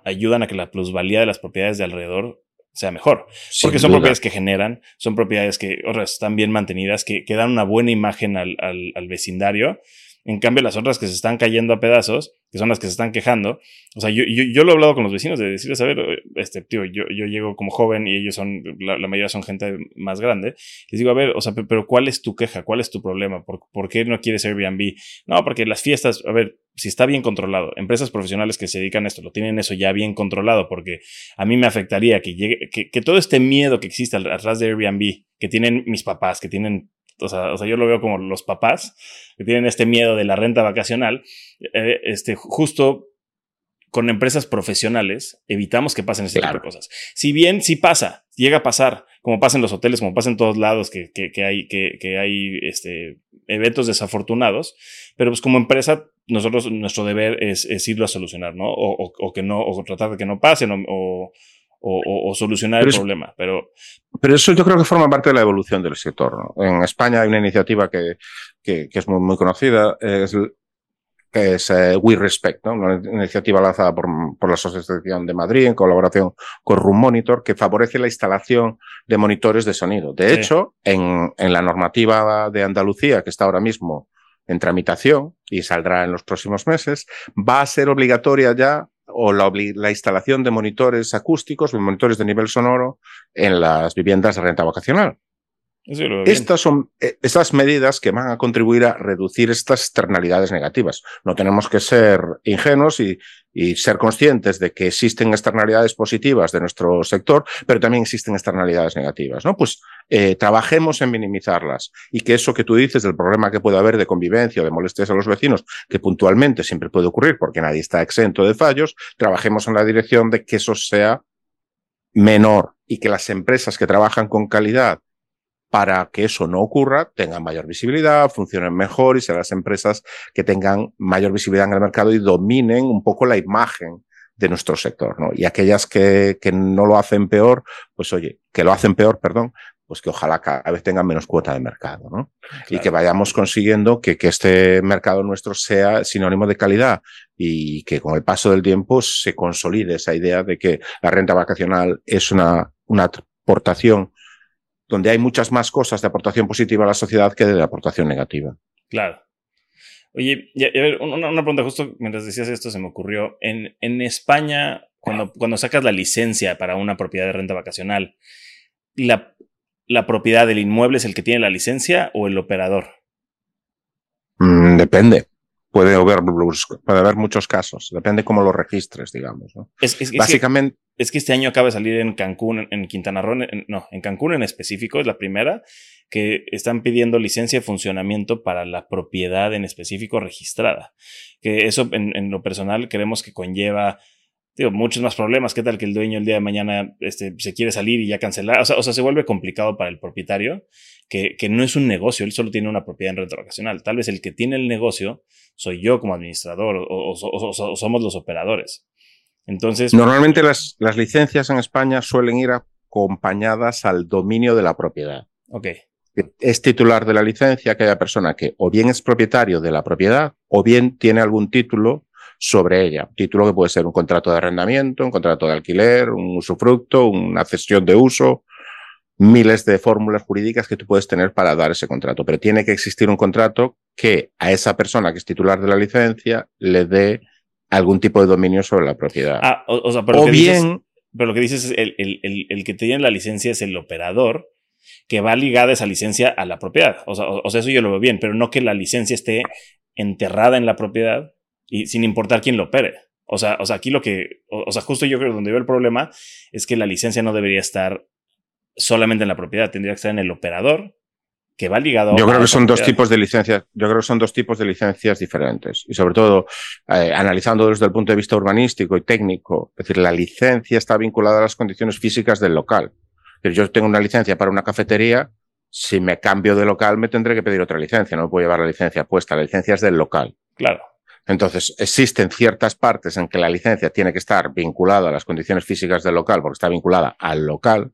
ayudan a que la plusvalía de las propiedades de alrededor sea mejor. porque son propiedades que generan, son propiedades que están bien mantenidas, que, que dan una buena imagen al, al, al, vecindario En cambio, las otras que se están cayendo a pedazos, que son las que se están quejando, o sea, yo, yo, lo he hablado con los vecinos de decirles, a ver, este, tío, yo, yo llego como joven y ellos son, la, mayoría son gente más grande. Les digo, a ver, o sea, pero ¿cuál es tu queja? ¿Cuál es tu problema? ¿Por, ¿por qué no quieres Airbnb? No, porque las fiestas, a ver, si está bien controlado, empresas profesionales que se dedican a esto lo tienen eso ya bien controlado, porque a mí me afectaría que llegue, que, que todo este miedo que existe atrás de Airbnb, que tienen mis papás, que tienen o sea, o sea, yo lo veo como los papás que tienen este miedo de la renta vacacional, eh, este, justo con empresas profesionales evitamos que pasen este tipo de cosas. Si bien sí pasa, llega a pasar, como pasa en los hoteles, como pasa en todos lados, que, que, hay, que, que, hay este, eventos desafortunados, pero pues como empresa, nosotros, nuestro deber es, es irlo a solucionar, ¿no? O, o, que no, o tratar de que no pasen, o, o, solucionar el problema. Pero, pero eso yo creo que forma parte de la evolución del sector. En España hay una iniciativa que, que, es muy, muy conocida, es, que es eh, We Respect, una iniciativa lanzada por, por, la Asociación de Madrid en colaboración con Room Monitor, que favorece la instalación de monitores de sonido. De hecho, en, en la normativa de Andalucía, que está ahora mismo en tramitación y saldrá en los próximos meses, va a ser obligatoria ya o la, la, instalación de monitores acústicos, monitores de nivel sonoro en las viviendas de renta vacacional. Estas son eh, estas medidas que van a contribuir a reducir estas externalidades negativas. No tenemos que ser ingenuos y, y, ser conscientes de que existen externalidades positivas de nuestro sector, pero también existen externalidades negativas. ¿no? Pues eh, trabajemos en minimizarlas y que eso que tú dices del problema que puede haber de convivencia o de molestias a los vecinos, que puntualmente siempre puede ocurrir porque nadie está exento de fallos, trabajemos en la dirección de que eso sea menor y que las empresas que trabajan con calidad para que eso no ocurra, tengan mayor visibilidad, funcionen mejor y sean las empresas que tengan mayor visibilidad en el mercado y dominen un poco la imagen de nuestro sector, ¿no? Y aquellas que, que no lo hacen peor, pues oye, que lo hacen peor, perdón, pues que ojalá cada vez tengan menos cuota de mercado, ¿no? Y que vayamos consiguiendo que, que, este mercado nuestro sea sinónimo de calidad y que con el paso del tiempo se consolide esa idea de que la renta vacacional es una, una aportación donde hay muchas más cosas de aportación positiva a la sociedad que de aportación negativa. Claro. Oye, a ver, una, pregunta, justo mientras decías esto se me ocurrió. En, en España, cuando, cuando sacas la licencia para una propiedad de renta vacacional, ¿la, ¿la propiedad del inmueble es el que tiene la licencia o el operador? Mm, depende puede haber, puede haber muchos casos, depende cómo lo registres, digamos. ¿no? Es, Básicamente. Es que, este año acaba de salir en Cancún, en Quintana Roo, no, en Cancún en específico, es la primera, que están pidiendo licencia de funcionamiento para la propiedad en específico registrada. Que eso en, en lo personal creemos que conlleva digo, muchos más problemas. ¿Qué tal que el dueño el día de mañana este, se quiere salir y ya cancelar? O sea, o sea, se vuelve complicado para el propietario, que, que no es un negocio, él solo tiene una propiedad en renta vacacional. Tal vez el que tiene el negocio soy yo como administrador o, o, somos los operadores. Entonces. Normalmente las, las licencias en España suelen ir acompañadas al dominio de la propiedad. Ok. Es titular de la licencia aquella persona que o bien es propietario de la propiedad o bien tiene algún título sobre ella. Título que puede ser un contrato de arrendamiento, un contrato de alquiler, un usufructo, una cesión de uso, miles de fórmulas jurídicas que tú puedes tener para dar ese contrato. Pero tiene que existir un contrato que a esa persona que es titular de la licencia le dé algún tipo de dominio sobre la propiedad. Ah, o, sea, pero bien. pero lo que dices es el, el, el, que tiene la licencia es el operador que va ligada esa licencia a la propiedad. O sea, o sea, eso yo lo veo bien, pero no que la licencia esté enterrada en la propiedad y sin importar quién lo opere. O sea, o sea, aquí lo que, o, sea, justo yo creo que donde veo el problema es que la licencia no debería estar solamente en la propiedad, tendría que estar en el operador que va ligado. Yo creo que son dos tipos de licencias. Yo creo que son dos tipos de licencias diferentes y sobre todo eh, analizando desde el punto de vista urbanístico y técnico, es decir, la licencia está vinculada a las condiciones físicas del local. Yo tengo una licencia para una cafetería, si me cambio de local me tendré que pedir otra licencia, no puedo llevar la licencia puesta, la licencia es del local. Claro. Entonces, existen ciertas partes en que la licencia tiene que estar vinculada a las condiciones físicas del local porque está vinculada al local.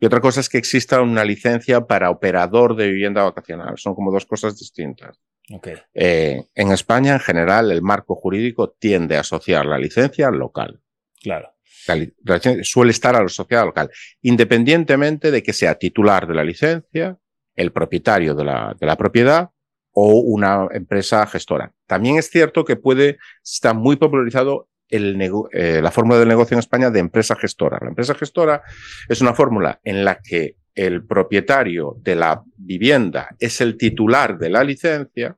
Y otra cosa es que exista una licencia para operador de vivienda vacacional. Son como dos cosas distintas. Okay. Eh, en España, en general, el marco jurídico tiende a asociar la licencia al local. Claro. La, suele estar asociada al local, independientemente de que sea titular de la licencia, el propietario de la, de la propiedad o una empresa gestora. También es cierto que puede estar muy popularizado eh, la fórmula del negocio en España de empresa gestora. La empresa gestora es una fórmula en la que el propietario de la vivienda es el titular de la licencia,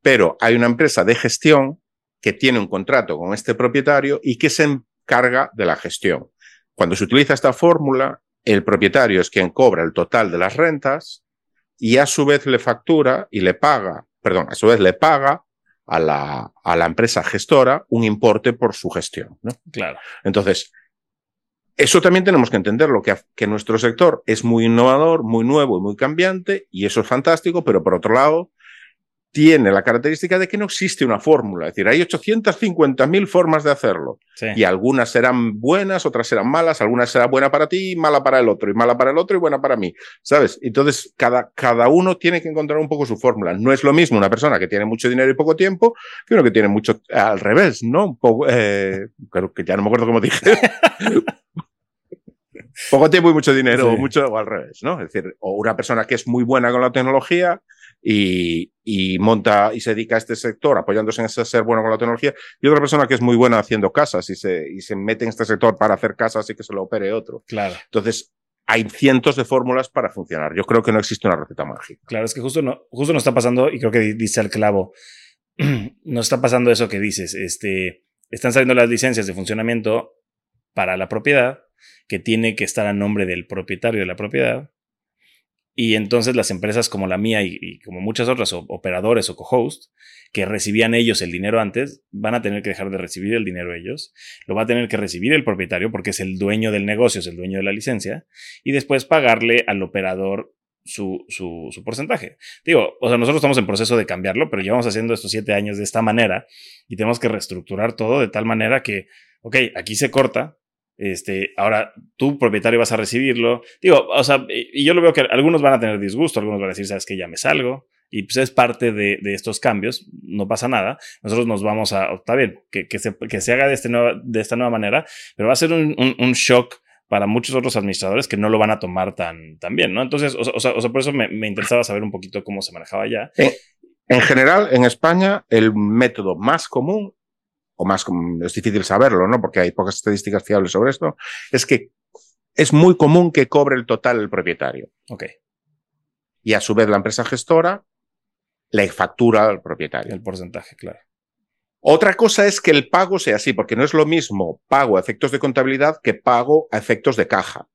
pero hay una empresa de gestión que tiene un contrato con este propietario y que se encarga de la gestión. Cuando se utiliza esta fórmula, el propietario es quien cobra el total de las rentas y a su vez le factura y le paga, perdón, a su vez le paga a la, a la empresa gestora un importe por su gestión. ¿no? Claro. Entonces, eso también tenemos que entenderlo, que, que nuestro sector es muy innovador, muy nuevo y muy cambiante, y eso es fantástico, pero por otro lado, tiene la característica de que no existe una fórmula. Es decir, hay 850.000 formas de hacerlo. Y algunas serán buenas, otras serán malas, algunas serán buena para ti, mala para el otro, y mala para el otro y buena para mí. ¿Sabes? Entonces, cada, cada uno tiene que encontrar un poco su fórmula. No es lo mismo una persona que tiene mucho dinero y poco tiempo que uno que tiene mucho al revés, ¿no? Un poco, eh, creo que ya no me acuerdo cómo dije. poco tiempo y mucho dinero, o mucho o al revés, ¿no? Es decir, o una persona que es muy buena con la tecnología y, y, monta y se dedica a este sector apoyándose en ese ser bueno con la tecnología, y otra persona que es muy buena haciendo casas y se, y se mete en este sector para hacer casas y que se lo opere otro. Claro. Entonces, hay cientos de fórmulas para funcionar. Yo creo que no existe una receta mágica. Claro, es que justo no, justo nos está pasando, y creo que dice el clavo, nos está pasando eso que dices, este, están saliendo las licencias de funcionamiento para la propiedad, que tiene que estar a nombre del propietario de la propiedad. Y entonces las empresas como la mía y, como muchas otras, operadores o co-host, que recibían ellos el dinero antes, van a tener que dejar de recibir el dinero ellos. Lo va a tener que recibir el propietario porque es el dueño del negocio, es el dueño de la licencia. Y después pagarle al operador su, su, su, porcentaje. Digo, o sea, nosotros estamos en proceso de cambiarlo, pero llevamos haciendo estos siete años de esta manera y tenemos que reestructurar todo de tal manera que, ok, aquí se corta, este, ahora tú, propietario, vas a recibirlo. Digo, o sea, y yo lo veo que algunos van a tener disgusto, algunos van a decir, sabes que ya me salgo. Y pues es parte de, estos cambios, no pasa nada. Nosotros nos vamos a, está bien, que, que, se, que se haga de, este nueva, de esta nueva manera, pero va a ser un, un, shock para muchos otros administradores que no lo van a tomar tan, tan bien, ¿no? Entonces, o, sea, o sea, por eso me, interesaba saber un poquito cómo se manejaba ya. Eh, en general, en España, el método más común o más, es difícil saberlo, ¿no? Porque hay pocas estadísticas fiables sobre esto, es que es muy común que cobre el total el propietario. Ok. Y a su vez la empresa gestora le factura al propietario. El porcentaje, claro. Otra cosa es que el pago sea así, porque no es lo mismo pago a efectos de contabilidad que pago a efectos de caja.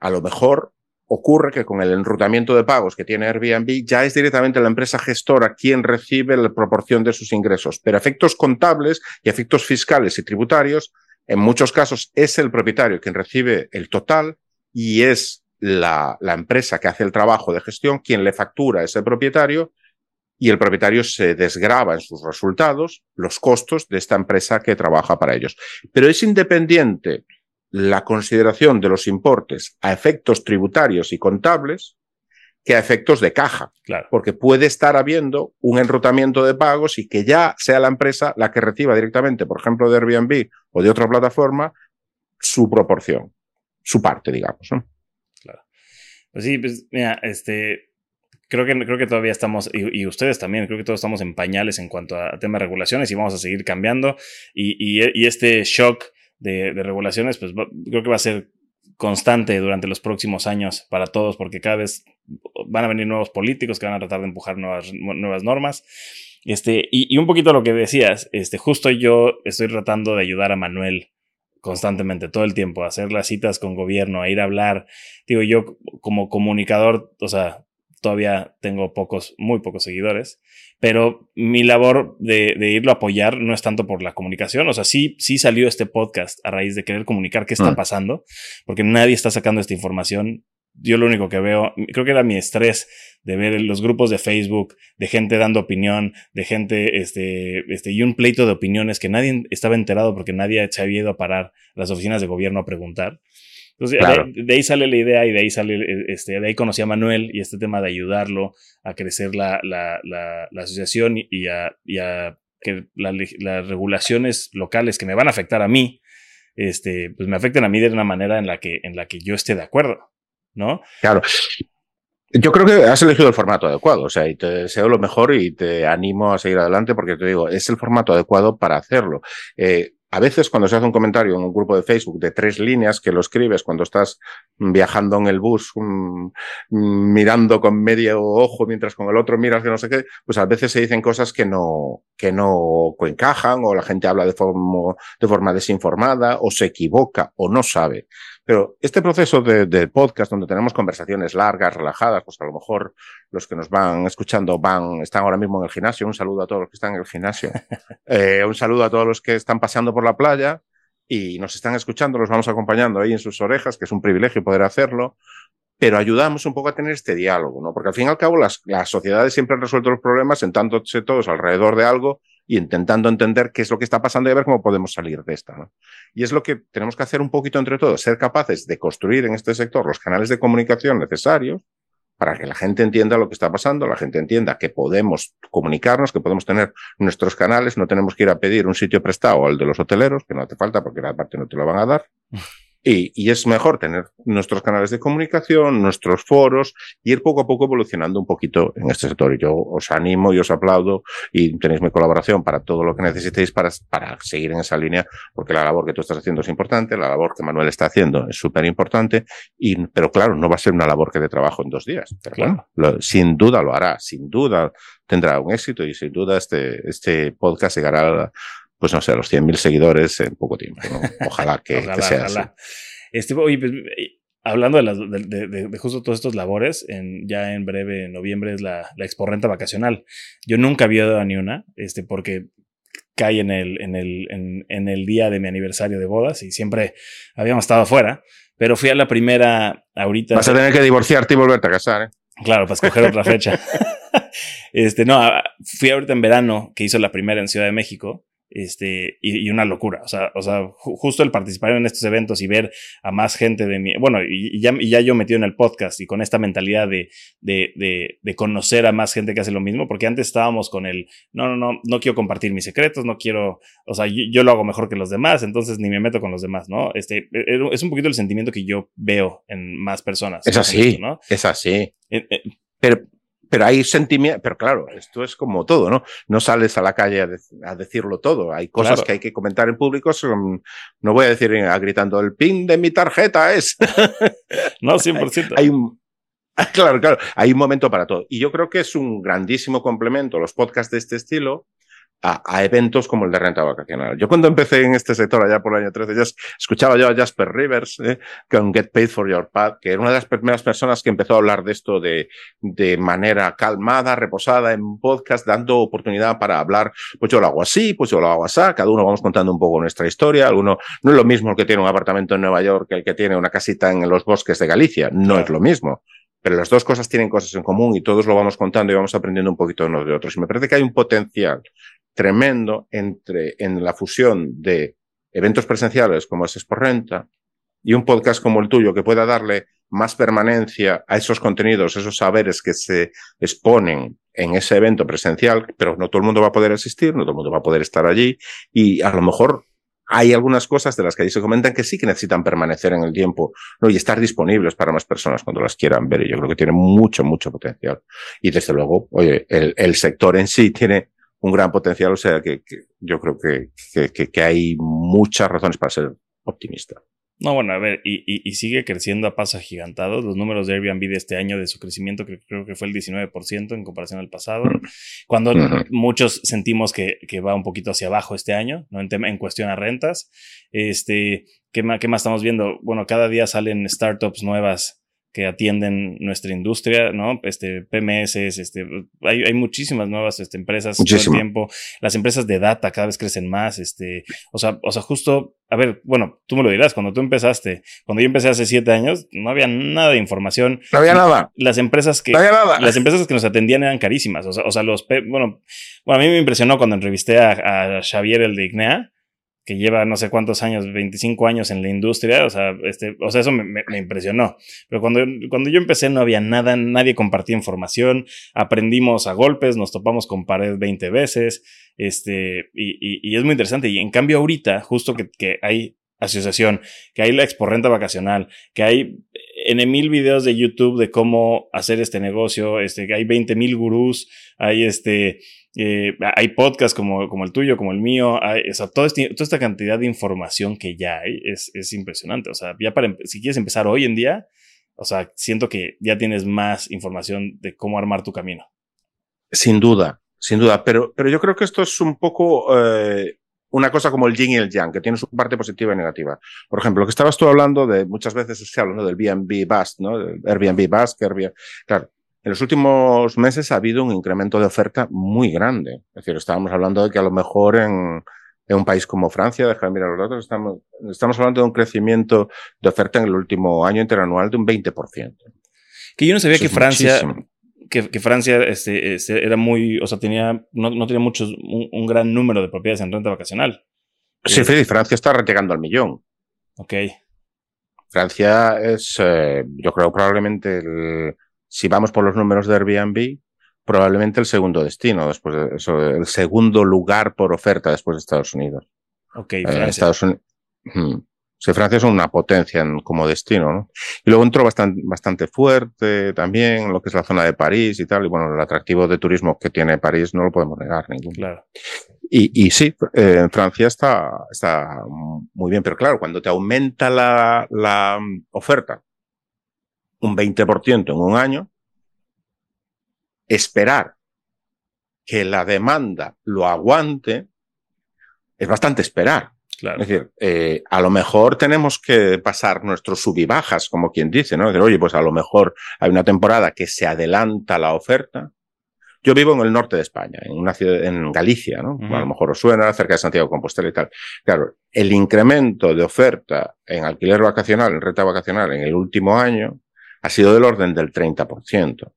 A lo mejor ocurre que con el enrutamiento de pagos que tiene Airbnb ya es directamente la empresa gestora quien recibe la proporción de sus ingresos, pero efectos contables y efectos fiscales y tributarios, en muchos casos es el propietario quien recibe el total y es la, la empresa que hace el trabajo de gestión quien le factura a ese propietario y el propietario se desgraba en sus resultados los costos de esta empresa que trabaja para ellos. Pero es independiente la consideración de los importes a efectos tributarios y contables que a efectos de caja. Claro. Porque puede estar habiendo un enrutamiento de pagos y que ya sea la empresa la que reciba directamente, por ejemplo, de Airbnb o de otra plataforma, su proporción, su parte, digamos. ¿no? Claro. Pues sí, pues mira, este, creo que, creo que todavía estamos, y, y, ustedes también, creo que todos estamos en pañales en cuanto a, temas de regulaciones y vamos a seguir cambiando. Y, y, y este shock de, regulaciones, pues creo que va a ser constante durante los próximos años para todos, porque cada vez van a venir nuevos políticos que van a tratar de empujar nuevas, nuevas normas. Este, y, y, un poquito lo que decías, este, justo yo estoy tratando de ayudar a Manuel constantemente, todo el tiempo, a hacer las citas con gobierno, a ir a hablar. Digo, yo como comunicador, o sea, todavía tengo pocos, muy pocos seguidores, pero mi labor de, de, irlo a apoyar no es tanto por la comunicación, o sea, sí, sí salió este podcast a raíz de querer comunicar qué está mm. pasando, porque nadie está sacando esta información. Yo lo único que veo, creo que era mi estrés de ver los grupos de Facebook, de gente dando opinión, de gente, este, este, y un pleito de opiniones que nadie estaba enterado porque nadie se había ido a parar las oficinas de gobierno a preguntar. Entonces, claro. de, de, ahí sale la idea y de ahí sale, este, de ahí conocí a Manuel y este tema de ayudarlo a crecer la, la, la, la asociación y a, y a que la, las regulaciones locales que me van a afectar a mí, este, pues me afecten a mí de una manera en la que, en la que yo esté de acuerdo, ¿no? Claro. Yo creo que has elegido el formato adecuado, o sea, y te deseo lo mejor y te animo a seguir adelante porque te digo, es el formato adecuado para hacerlo. Eh, a veces cuando se hace un comentario en un grupo de Facebook de tres líneas que lo escribes cuando estás viajando en el bus, mm, mirando con medio ojo mientras con el otro miras que no sé qué, pues a veces se dicen cosas que no, que no encajan o la gente habla de forma, de forma desinformada o se equivoca o no sabe. Pero este proceso de, podcast donde tenemos conversaciones largas, relajadas, pues a lo mejor los que nos van escuchando van, están ahora mismo en el gimnasio. Un saludo a todos los que están en el gimnasio. Eh, un saludo a todos los que están paseando por la playa y nos están escuchando, los vamos acompañando ahí en sus orejas, que es un privilegio poder hacerlo pero ayudamos un poco a tener este diálogo, ¿no? Porque al fin y al cabo las, las sociedades siempre han resuelto los problemas sentándose todos alrededor de algo y intentando entender qué es lo que está pasando y ver cómo podemos salir de esta. Y es lo que tenemos que hacer un poquito entre todos, ser capaces de construir en este sector los canales de comunicación necesarios para que la gente entienda lo que está pasando, la gente entienda que podemos comunicarnos, que podemos tener nuestros canales, no tenemos que ir a pedir un sitio prestado al de los hoteleros, que no hace falta porque la parte no te lo van a dar. Y, y, es mejor tener nuestros canales de comunicación, nuestros foros, y ir poco a poco evolucionando un poquito en este sector. Y yo os animo y os aplaudo y tenéis mi colaboración para todo lo que necesitéis para, para seguir en esa línea, porque la labor que tú estás haciendo es importante, la labor que Manuel está haciendo es súper importante, y, pero claro, no va a ser una labor que de trabajo en dos días. Pero claro, lo, sin duda lo hará, sin duda tendrá un éxito y sin duda este, este podcast llegará a, pues no sé, a los 100.000 seguidores en poco tiempo. Ojalá que, sea así. Este, oye, pues, eh, hablando de, las, de, de, justo todos estos labores, en, ya en breve, en noviembre, es la, la exporrenta vacacional. Yo nunca había dado ni una, este, porque cae en el, en, el, en, en, el día de mi aniversario de bodas y siempre habíamos estado afuera, pero fui a la primera ahorita. Vas a tener que divorciarte y volverte a casar, ¿eh? Claro, para escoger otra fecha. este, no, fui ahorita en verano, que hizo la primera en Ciudad de México, este, y, una locura. O sea, o sea, justo el participar en estos eventos y ver a más gente de mi, bueno, y, ya, y ya yo metido en el podcast y con esta mentalidad de, de, de, de, conocer a más gente que hace lo mismo, porque antes estábamos con el, no, no, no, no quiero compartir mis secretos, no quiero, o sea, yo, lo hago mejor que los demás, entonces ni me meto con los demás, ¿no? Este, e, e, es un poquito el sentimiento que yo veo en más personas. Es así, ¿no? Es así. Eh, eh, pero, pero hay sentimiento, pero claro, esto es como todo, ¿no? No sales a la calle a, decirlo todo. Hay cosas que hay que comentar en público. no voy a decir a, gritando, el pin de mi tarjeta es. no, 100%. hay, un, claro, claro, hay un momento para todo. Y yo creo que es un grandísimo complemento los podcasts de este estilo a, eventos como el de renta vacacional. Yo cuando empecé en este sector allá por el año 13, yo escuchaba yo a Jasper Rivers eh, con Get Paid for Your Path, que era una de las primeras personas que empezó a hablar de esto de, de manera calmada, reposada en podcast, dando oportunidad para hablar, pues yo lo hago así, pues yo lo hago así, cada uno vamos contando un poco nuestra historia, alguno no es lo mismo el que tiene un apartamento en Nueva York que el que tiene una casita en los bosques de Galicia, no es lo mismo pero las dos cosas tienen cosas en común y todos lo vamos contando y vamos aprendiendo un poquito unos de otros. Y me parece que hay un potencial tremendo entre, en la fusión de eventos presenciales como es Esporrenta y un podcast como el tuyo que pueda darle más permanencia a esos contenidos, esos saberes que se exponen en ese evento presencial, pero no todo el mundo va a poder asistir, no todo el mundo va a poder estar allí y a lo mejor hay algunas cosas de las que ahí se comentan que sí que necesitan permanecer en el tiempo y estar disponibles para más personas cuando las quieran ver. Y yo creo que tiene mucho, mucho potencial. Y desde luego, oye, el sector en sí tiene un gran potencial, o sea que, yo creo que, que, que, hay muchas razones para ser optimista. No, bueno, a ver, y, y, sigue creciendo a pasos agigantados. Los números de Airbnb de este año de su crecimiento que creo que fue el 19% en comparación al pasado. Cuando muchos sentimos que, que, va un poquito hacia abajo este año, ¿no? En, tema, en cuestión a rentas. Este, ¿qué, más, ¿Qué más estamos viendo? Bueno, cada día salen startups nuevas que atienden nuestra industria, ¿no? Este, PMS, este, hay, hay muchísimas nuevas este, empresas todo el tiempo. Las empresas de data cada vez crecen más, este, o sea, o sea, justo, a ver, bueno, tú me lo dirás, cuando tú empezaste, cuando yo empecé hace siete años, no había nada de información. No había nada. Las empresas que, no había nada. las empresas que nos atendían eran carísimas, o sea, o sea los, bueno, bueno, a mí me impresionó cuando entrevisté a, a Xavier, el de Ignea, que lleva no sé cuántos años, 25 años en la industria, o sea, este, o sea eso me, impresionó. Pero cuando, cuando yo empecé no había nada, nadie compartía información, aprendimos a golpes, nos topamos con pared 20 veces, este, y, y, y es muy interesante. Y en cambio ahorita, justo que, que hay asociación, que hay la exporrenta vacacional, que hay en mil videos de YouTube de cómo hacer este negocio, este, que hay 20 mil gurús, hay este, eh, hay podcasts como, como el tuyo, como el mío, hay, o sea, todo este, toda esta cantidad de información que ya hay es, es impresionante. O sea, ya para, si quieres empezar hoy en día, o sea, siento que ya tienes más información de cómo armar tu camino. Sin duda, sin duda, pero, pero yo creo que esto es un poco eh, una cosa como el yin y el yang, que tiene su parte positiva y negativa. Por ejemplo, lo que estabas tú hablando de, muchas veces se habla ¿no? del Airbnb Bust, ¿no? Del Airbnb Bust, Airbnb, claro. En los últimos meses ha habido un incremento de oferta muy grande. Es decir, estábamos hablando de que a lo mejor en, en un país como Francia, déjame mirar los datos, estamos, estamos hablando de un crecimiento de oferta en el último año interanual de un 20%. Que yo no sabía que Francia, que, que, Francia este, este, era muy, o sea, tenía, no, no tenía muchos, un, un, gran número de propiedades en renta vacacional. Sí, eh, Félix, Francia está llegando al millón. Ok. Francia es, eh, yo creo, probablemente, el, si vamos por los números de Airbnb, probablemente el segundo destino, después de eso, el segundo lugar por oferta después de Estados Unidos. Ok, eh, Estados Unidos. Sí, Francia es una potencia en, como destino, ¿no? Y luego entró bastante, bastante fuerte también lo que es la zona de París y tal. Y bueno, el atractivo de turismo que tiene París no lo podemos negar ningún. Claro. Y, y sí, eh, Francia está, está muy bien, pero claro, cuando te aumenta la, la oferta un 20% en un año, esperar que la demanda lo aguante es bastante esperar. Claro. Es decir, eh, a lo mejor tenemos que pasar nuestros sub y bajas, como quien dice, ¿no? Decir, oye, pues a lo mejor hay una temporada que se adelanta la oferta. Yo vivo en el norte de España, en una ciudad, en Galicia, ¿no? Uh -huh. A lo mejor os suena, cerca de Santiago de Compostela y tal. Claro, el incremento de oferta en alquiler vacacional, en renta vacacional en el último año ha sido del orden del 30%.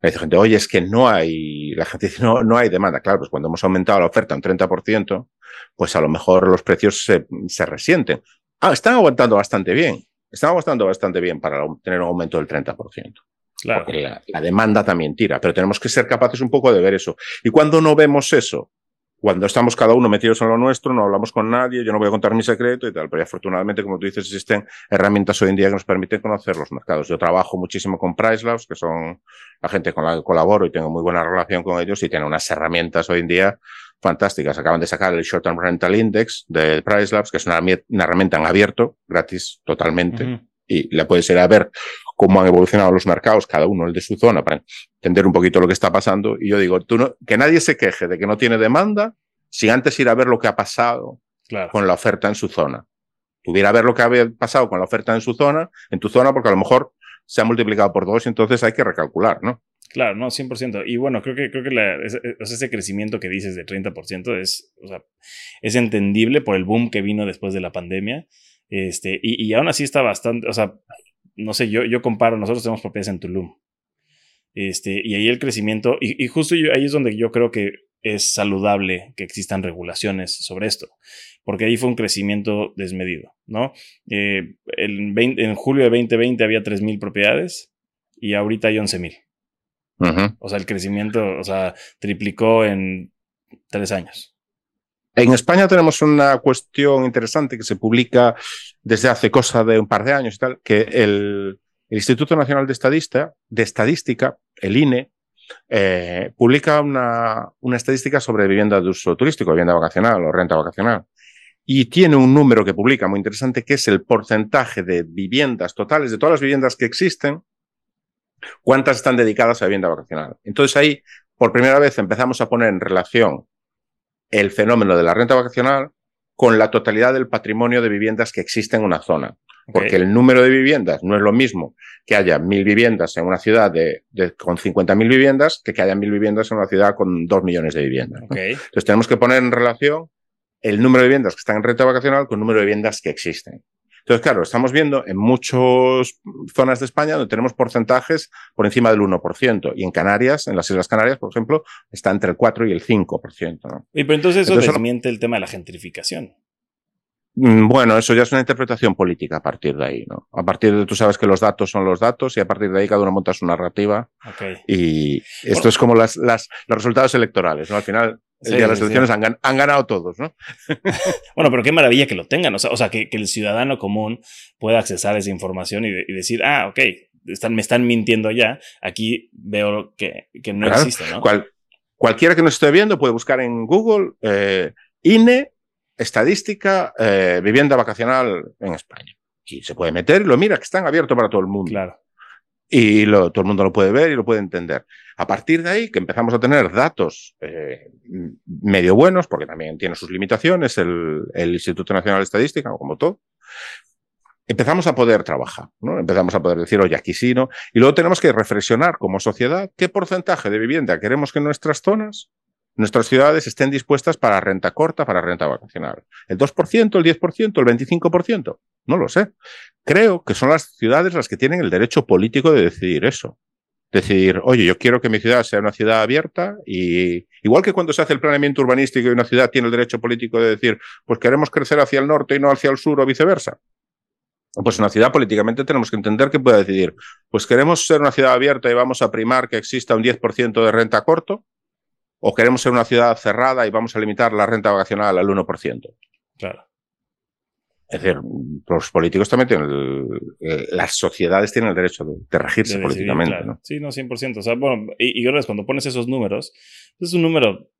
Me dice gente, oye, es que no hay, la gente dice, no, no hay demanda. Claro, pues cuando hemos aumentado la oferta un 30%, pues a lo mejor los precios se, se resienten. Ah, están aguantando bastante bien. Están aguantando bastante bien para tener un aumento del 30%. Claro. Porque la, la, demanda también tira, pero tenemos que ser capaces un poco de ver eso. Y cuando no vemos eso, cuando estamos cada uno metidos en lo nuestro, no hablamos con nadie, yo no voy a contar mi secreto y tal, pero afortunadamente, como tú dices, existen herramientas hoy en día que nos permiten conocer los mercados. Yo trabajo muchísimo con Pricelabs, que son la gente con la que colaboro y tengo muy buena relación con ellos y tienen unas herramientas hoy en día fantásticas. Acaban de sacar el Short Term Rental Index de Pricelabs, que es una, herramienta en abierto, gratis totalmente. Y le puedes ir a ver cómo han evolucionado los mercados, cada uno el de su zona, para entender un poquito lo que está pasando. Y yo digo, tú no, que nadie se queje de que no tiene demanda sin antes ir a ver lo que ha pasado claro. con la oferta en su zona. Tuviera a ver lo que había pasado con la oferta en su zona, en tu zona, porque a lo mejor se ha multiplicado por dos y entonces hay que recalcular, ¿no? Claro, no, 100%. Y bueno, creo que, creo que la, ese, ese, crecimiento que dices de 30% es, o sea, es entendible por el boom que vino después de la pandemia. Este, y, y aún así está bastante, o sea, no sé, yo, yo comparo, nosotros tenemos propiedades en Tulum. Este, y ahí el crecimiento, y, y justo yo, ahí es donde yo creo que es saludable que existan regulaciones sobre esto, porque ahí fue un crecimiento desmedido, ¿no? Eh, el 20, en julio de 2020 había 3.000 propiedades y ahorita hay 11.000. Uh -huh. O sea, el crecimiento, o sea, triplicó en tres años. En España tenemos una cuestión interesante que se publica desde hace cosa de un par de años y tal, que el, Instituto Nacional de, Estadista, de Estadística, el INE, eh, publica una, una, estadística sobre vivienda de uso turístico, vivienda vacacional o renta vacacional. Y tiene un número que publica muy interesante, que es el porcentaje de viviendas totales, de todas las viviendas que existen, cuántas están dedicadas a vivienda vacacional. Entonces ahí, por primera vez, empezamos a poner en relación el fenómeno de la renta vacacional con la totalidad del patrimonio de viviendas que existe en una zona. Porque okay. el número de viviendas no es lo mismo que haya mil viviendas en una ciudad de, de con 50.000 viviendas que que haya mil viviendas en una ciudad con dos millones de viviendas. Entonces tenemos que poner en relación el número de viviendas que están en renta vacacional con el número de viviendas que existen. Entonces, claro, estamos viendo en muchas zonas de España donde tenemos porcentajes por encima del 1%. Y en Canarias, en las Islas Canarias, por ejemplo, está entre el 4 y el 5%. ¿no? Y pero entonces eso desmiente el tema de la gentrificación. Mm, Bueno, eso ya es una interpretación política a partir de ahí, ¿no? A partir de tú sabes que los datos son los datos y a partir de ahí cada uno monta su narrativa. Okay. Y esto bueno. es como las, las, los resultados electorales, ¿no? Al final de las elecciones han, ganado todos, ¿no? bueno, pero qué maravilla que lo tengan, o sea, que, el ciudadano común pueda accesar a esa información y, decir, ah, ok, están, me están mintiendo ya, aquí veo que, no existe, ¿no? cualquiera que nos esté viendo puede buscar en Google eh, INE, estadística, eh, vivienda vacacional en España. Y se puede meter y lo mira, que están abiertos para todo el mundo. Claro y todo el mundo lo puede ver y lo puede entender. A partir de ahí, que empezamos a tener datos eh, medio buenos, porque también tiene sus limitaciones el, Instituto Nacional de Estadística, como todo, empezamos a poder trabajar, ¿no? Empezamos a poder decir, oye, aquí sí, ¿no? Y luego tenemos que reflexionar como sociedad qué porcentaje de vivienda queremos que nuestras zonas nuestras ciudades estén dispuestas para renta corta, para renta vacacional. ¿El 2%, el 10%, el 25%? No lo sé. Creo que son las ciudades las que tienen el derecho político de decidir eso. Decidir, oye, yo quiero que mi ciudad sea una ciudad abierta y igual que cuando se hace el planeamiento urbanístico y una ciudad tiene el derecho político de decir, pues queremos crecer hacia el norte y no hacia el sur o viceversa. Pues una ciudad políticamente tenemos que entender que puede decidir, pues queremos ser una ciudad abierta y vamos a primar que exista un 10% de renta corto, o queremos ser una ciudad cerrada y vamos a limitar la renta vacacional al 1%. Claro. Es decir, los políticos también tienen, eh, las sociedades tienen el derecho de, regirse políticamente. ¿no? Sí, no, 100%. O sea, bueno, y, y cuando pones esos números, es un número,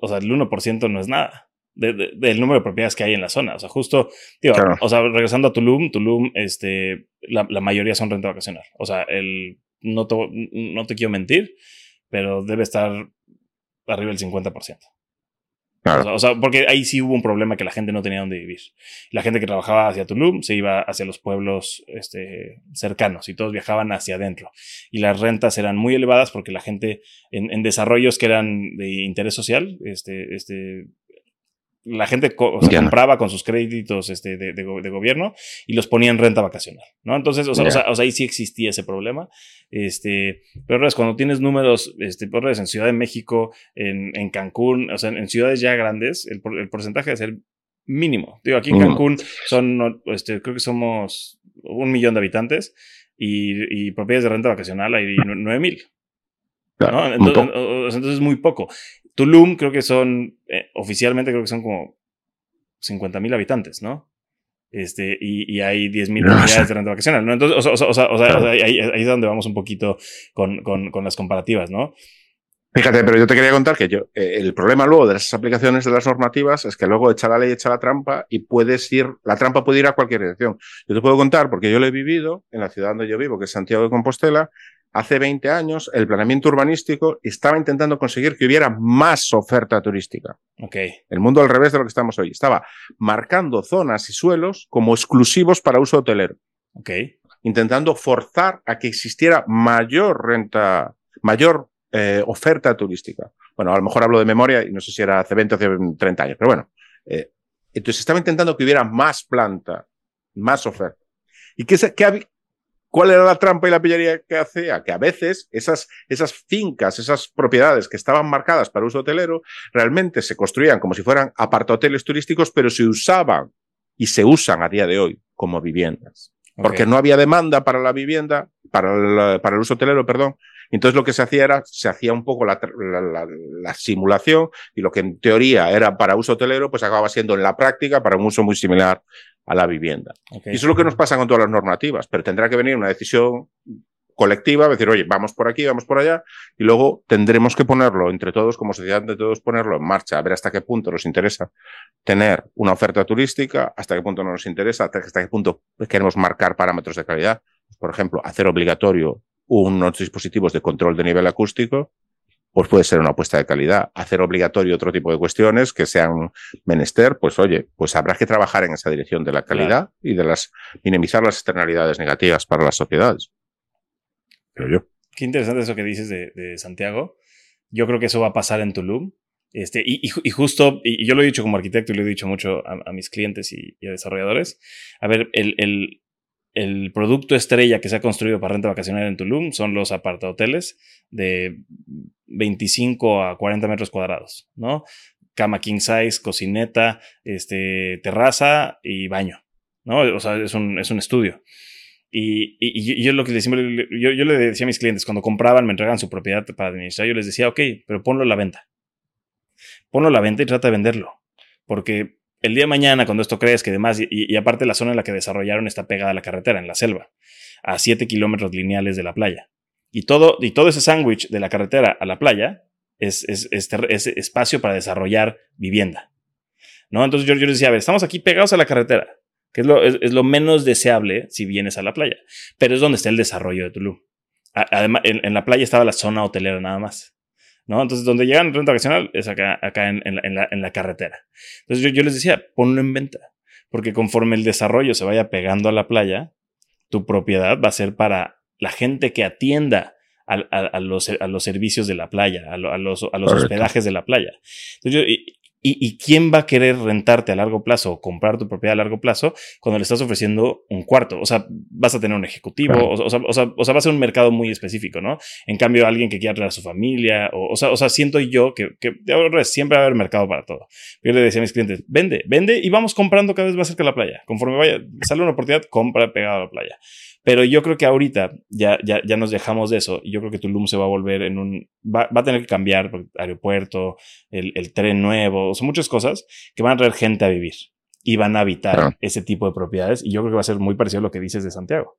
o sea, el 1% no es nada. del número de propiedades que hay en la zona. O sea, justo, digo, o sea, regresando a Tulum, Tulum, este, la, mayoría son renta vacacional. O sea, el, no, no te quiero mentir, pero debe estar arriba del 50%. O, sea, porque ahí sí hubo un problema que la gente no tenía dónde vivir. La gente que trabajaba hacia Tulum se iba hacia los pueblos este, cercanos y todos viajaban hacia adentro. Y las rentas eran muy elevadas porque la gente en, en desarrollos que eran de interés social, este, este, la gente compraba con sus créditos este, de, gobierno y los ponía en renta vacacional, ¿no? Entonces, o sea, ahí sí existía ese problema. Este, pero es cuando tienes números, este, por en Ciudad de México, en, en Cancún, o sea, en, ciudades ya grandes, el, porcentaje de ser mínimo. Digo, aquí en Cancún son, este, creo que somos un millón de habitantes y, propiedades de renta vacacional hay nueve mil. Entonces, entonces, es muy poco. Tulum creo que son, eh, oficialmente creo que son como 50 mil habitantes, ¿no? Este, y, y hay 10 mil unidades de renta vacacional, ¿no? Entonces, o, sea, ahí, es donde vamos un poquito con, con, con, las comparativas, ¿no? Fíjate, pero yo te quería contar que yo, eh, el problema luego de esas aplicaciones de las normativas es que luego echa la ley, echa la trampa y puedes ir, la trampa puede ir a cualquier dirección. Yo te puedo contar, porque yo lo he vivido en la ciudad donde yo vivo, que es Santiago de Compostela, hace 20 años el planeamiento urbanístico estaba intentando conseguir que hubiera más oferta turística. Okay. El mundo al revés de lo que estamos hoy. Estaba marcando zonas y suelos como exclusivos para uso hotelero. Okay. Intentando forzar a que existiera mayor renta, mayor eh, oferta turística. Bueno, a lo mejor hablo de memoria y no sé si era hace 20 o hace 30 años, pero bueno. Eh, entonces estaba intentando que hubiera más planta, más oferta. ¿Y qué, qué, ¿Cuál era la trampa y la pillería que hacía? Que a veces esas, esas fincas, esas propiedades que estaban marcadas para uso hotelero, realmente se construían como si fueran apartahoteles turísticos, pero se usaban y se usan a día de hoy como viviendas. Porque no había demanda para la vivienda, para el, para el uso hotelero, perdón. Entonces lo que se hacía era, se hacía un poco la, la, la, simulación y lo que en teoría era para uso hotelero, pues acababa siendo en la práctica para un uso muy similar a la vivienda. Y eso es lo que nos pasa con todas las normativas, pero tendrá que venir una decisión colectiva, decir, oye, vamos por aquí, vamos por allá, y luego tendremos que ponerlo entre todos, como sociedad de todos, ponerlo en marcha, a ver hasta qué punto nos interesa tener una oferta turística, hasta qué punto no nos interesa, hasta qué punto queremos marcar parámetros de calidad. Por ejemplo, hacer obligatorio unos dispositivos de control de nivel acústico pues puede ser una apuesta de calidad. Hacer obligatorio otro tipo de cuestiones que sean menester, pues oye, pues habrá que trabajar en esa dirección de la calidad y de las minimizar las externalidades negativas para las sociedades. Creo yo. Qué interesante eso que dices de, Santiago. Yo creo que eso va a pasar en Tulum. Este, y, justo, y yo lo he dicho como arquitecto y lo he dicho mucho a, mis clientes y, a desarrolladores. A ver, el, el, el producto estrella que se ha construido para renta vacacional en Tulum son los apartahoteles de 25 a 40 metros cuadrados, ¿no? Cama king size, cocineta, este, terraza y baño, ¿no? O sea, es un, es un estudio. Y, y, yo lo que siempre, yo, yo, le decía a mis clientes, cuando compraban, me entregaban su propiedad para administrar, yo les decía, ok, pero ponlo a la venta. ponlo a la venta y trata de venderlo. Porque el día de mañana, cuando esto crezca y demás, y, aparte la zona en la que desarrollaron está pegada a la carretera, en la selva, a 7 kilómetros lineales de la playa. Y todo, y todo ese sándwich de la carretera a la playa es, es, espacio para desarrollar vivienda. ¿no? Entonces yo, yo les decía, a ver, estamos aquí pegados a la carretera, que es lo, es, lo, menos deseable si vienes a la playa, pero es donde está el desarrollo de Tulum. Además, en, la playa estaba la zona hotelera nada más. ¿No? Entonces, donde llegan renta vacacional es acá, acá en, en, la, en, la, carretera. Entonces, yo, yo, les decía, ponlo en venta, porque conforme el desarrollo se vaya pegando a la playa, tu propiedad va a ser para la gente que atienda a, a, los, a los, servicios de la playa, a, los, a los hospedajes de la playa. Entonces, yo, ¿Y, quién va a querer rentarte a largo plazo o comprar tu propiedad a largo plazo cuando le estás ofreciendo un cuarto? O sea, vas a tener un ejecutivo, o, sea, o, sea, o, sea, va a ser un mercado muy específico, ¿no? En cambio, alguien que quiera traer a su familia, o, sea, o sea, siento yo que, que siempre va a haber mercado para todo. Yo le decía a mis clientes, vende, vende y vamos comprando cada vez más cerca de la playa. Conforme vaya, sale una oportunidad, compra pegado a la playa. Pero yo creo que ahorita ya, ya, ya nos dejamos de eso. Yo creo que Tulum se va a volver en un. Va, va a tener que cambiar aeropuerto, el, el, tren nuevo, o sea, muchas cosas que van a traer gente a vivir y van a habitar ese tipo de propiedades. Y yo creo que va a ser muy parecido a lo que dices de Santiago.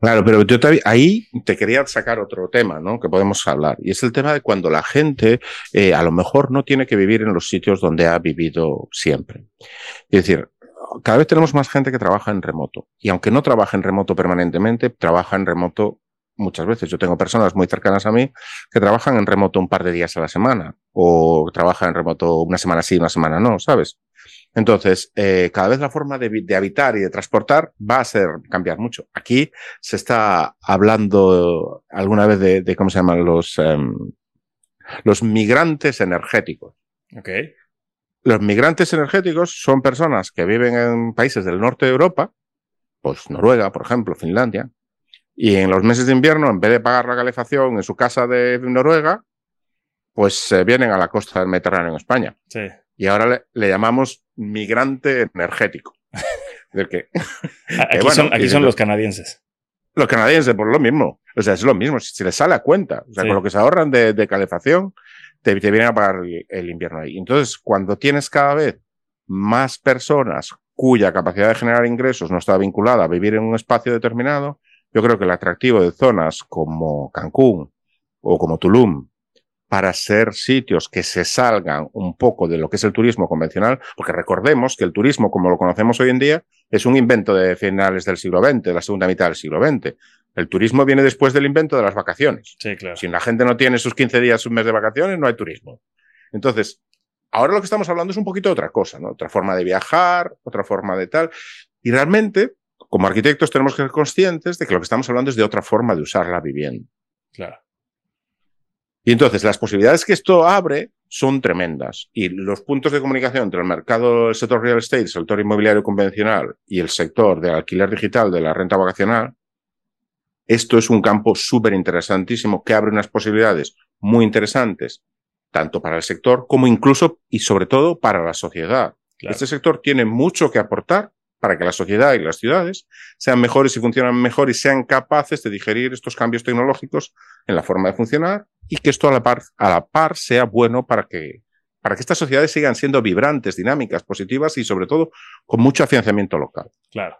Claro, pero yo ahí te quería sacar otro tema, ¿no? Que podemos hablar. Y es el tema de cuando la gente eh, a lo mejor no tiene que vivir en los sitios donde ha vivido siempre. Es decir, cada vez tenemos más gente que trabaja en remoto. Y aunque no trabaja en remoto permanentemente, trabaja en remoto muchas veces. Yo tengo personas muy cercanas a mí que trabajan en remoto un par de días a la semana o trabajan en remoto una semana sí, una semana no, ¿sabes? Entonces, eh, cada vez la forma de, habitar y de transportar va a ser cambiar mucho. Aquí se está hablando alguna vez de, cómo se llaman los, em, los migrantes energéticos. Okay. Los migrantes energéticos son personas que viven en países del norte de Europa, pues Noruega, por ejemplo, Finlandia, y en los meses de invierno, en vez de pagar la calefacción en su casa de Noruega, pues se vienen a la costa del Mediterráneo en España. Sí. Y ahora le, llamamos migrante energético. del que, aquí, son, aquí son, los canadienses. Los canadienses, por lo mismo. O sea, es lo mismo. Si, les sale a cuenta. O sea, con lo que se ahorran de, de calefacción, te, vienen a pagar el, invierno ahí. Entonces, cuando tienes cada vez más personas cuya capacidad de generar ingresos no está vinculada a vivir en un espacio determinado, yo creo que el atractivo de zonas como Cancún o como Tulum para ser sitios que se salgan un poco de lo que es el turismo convencional, porque recordemos que el turismo, como lo conocemos hoy en día, es un invento de finales del siglo XX, de la segunda mitad del siglo XX. El turismo viene después del invento de las vacaciones. Sí, claro. Si la gente no tiene sus 15 días, un mes de vacaciones, no hay turismo. Entonces, ahora lo que estamos hablando es un poquito de otra cosa, ¿no? Otra forma de viajar, otra forma de tal. Y realmente, como arquitectos, tenemos que ser conscientes de que lo que estamos hablando es de otra forma de usar la vivienda. Claro. Y entonces, las posibilidades que esto abre son tremendas. Y los puntos de comunicación entre el mercado del sector real estate, el sector inmobiliario convencional y el sector del alquiler digital, de la renta vacacional, esto es un campo súper interesantísimo que abre unas posibilidades muy interesantes, tanto para el sector como incluso y sobre todo para la sociedad. Este sector tiene mucho que aportar para que la sociedad y las ciudades sean mejores y funcionen mejor y sean capaces de digerir estos cambios tecnológicos en la forma de funcionar y que esto a la par, a la par sea bueno para que, para que estas sociedades sigan siendo vibrantes, dinámicas, positivas y sobre todo con mucho afianzamiento local. Claro.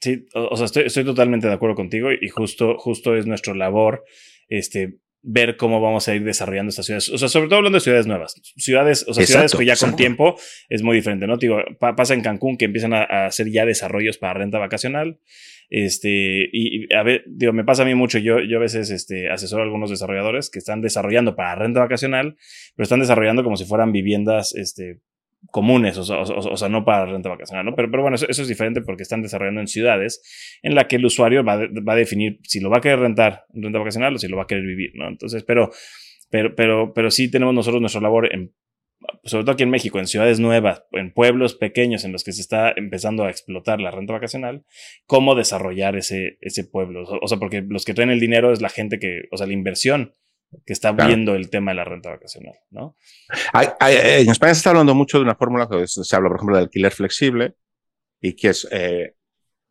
Sí, o, sea, estoy, totalmente de acuerdo contigo y justo, justo es nuestra labor este, ver cómo vamos a ir desarrollando estas ciudades. O sea, sobre todo hablando de ciudades nuevas. Ciudades, o sea, ciudades que ya con tiempo es muy diferente, ¿no? Digo, pasa en Cancún que empiezan a, hacer ya desarrollos para renta vacacional. Este, y, a ver, digo, me pasa a mí mucho. Yo, yo a veces este, asesoro a algunos desarrolladores que están desarrollando para renta vacacional, pero están desarrollando como si fueran viviendas, este, comunes, o sea, o, sea, no para renta vacacional, ¿no? Pero, pero bueno, eso, es diferente porque están desarrollando en ciudades en la que el usuario va, va, a definir si lo va a querer rentar en renta vacacional o si lo va a querer vivir, ¿no? Entonces, pero, pero, pero, pero sí tenemos nosotros nuestra labor en, sobre todo aquí en México, en ciudades nuevas, en pueblos pequeños en los que se está empezando a explotar la renta vacacional, cómo desarrollar ese, ese pueblo. O sea, porque los que traen el dinero es la gente que, o sea, la inversión que está viendo el tema de la renta vacacional, ¿no? en España se está hablando mucho de una fórmula que se habla, por ejemplo, de alquiler flexible y que es eh,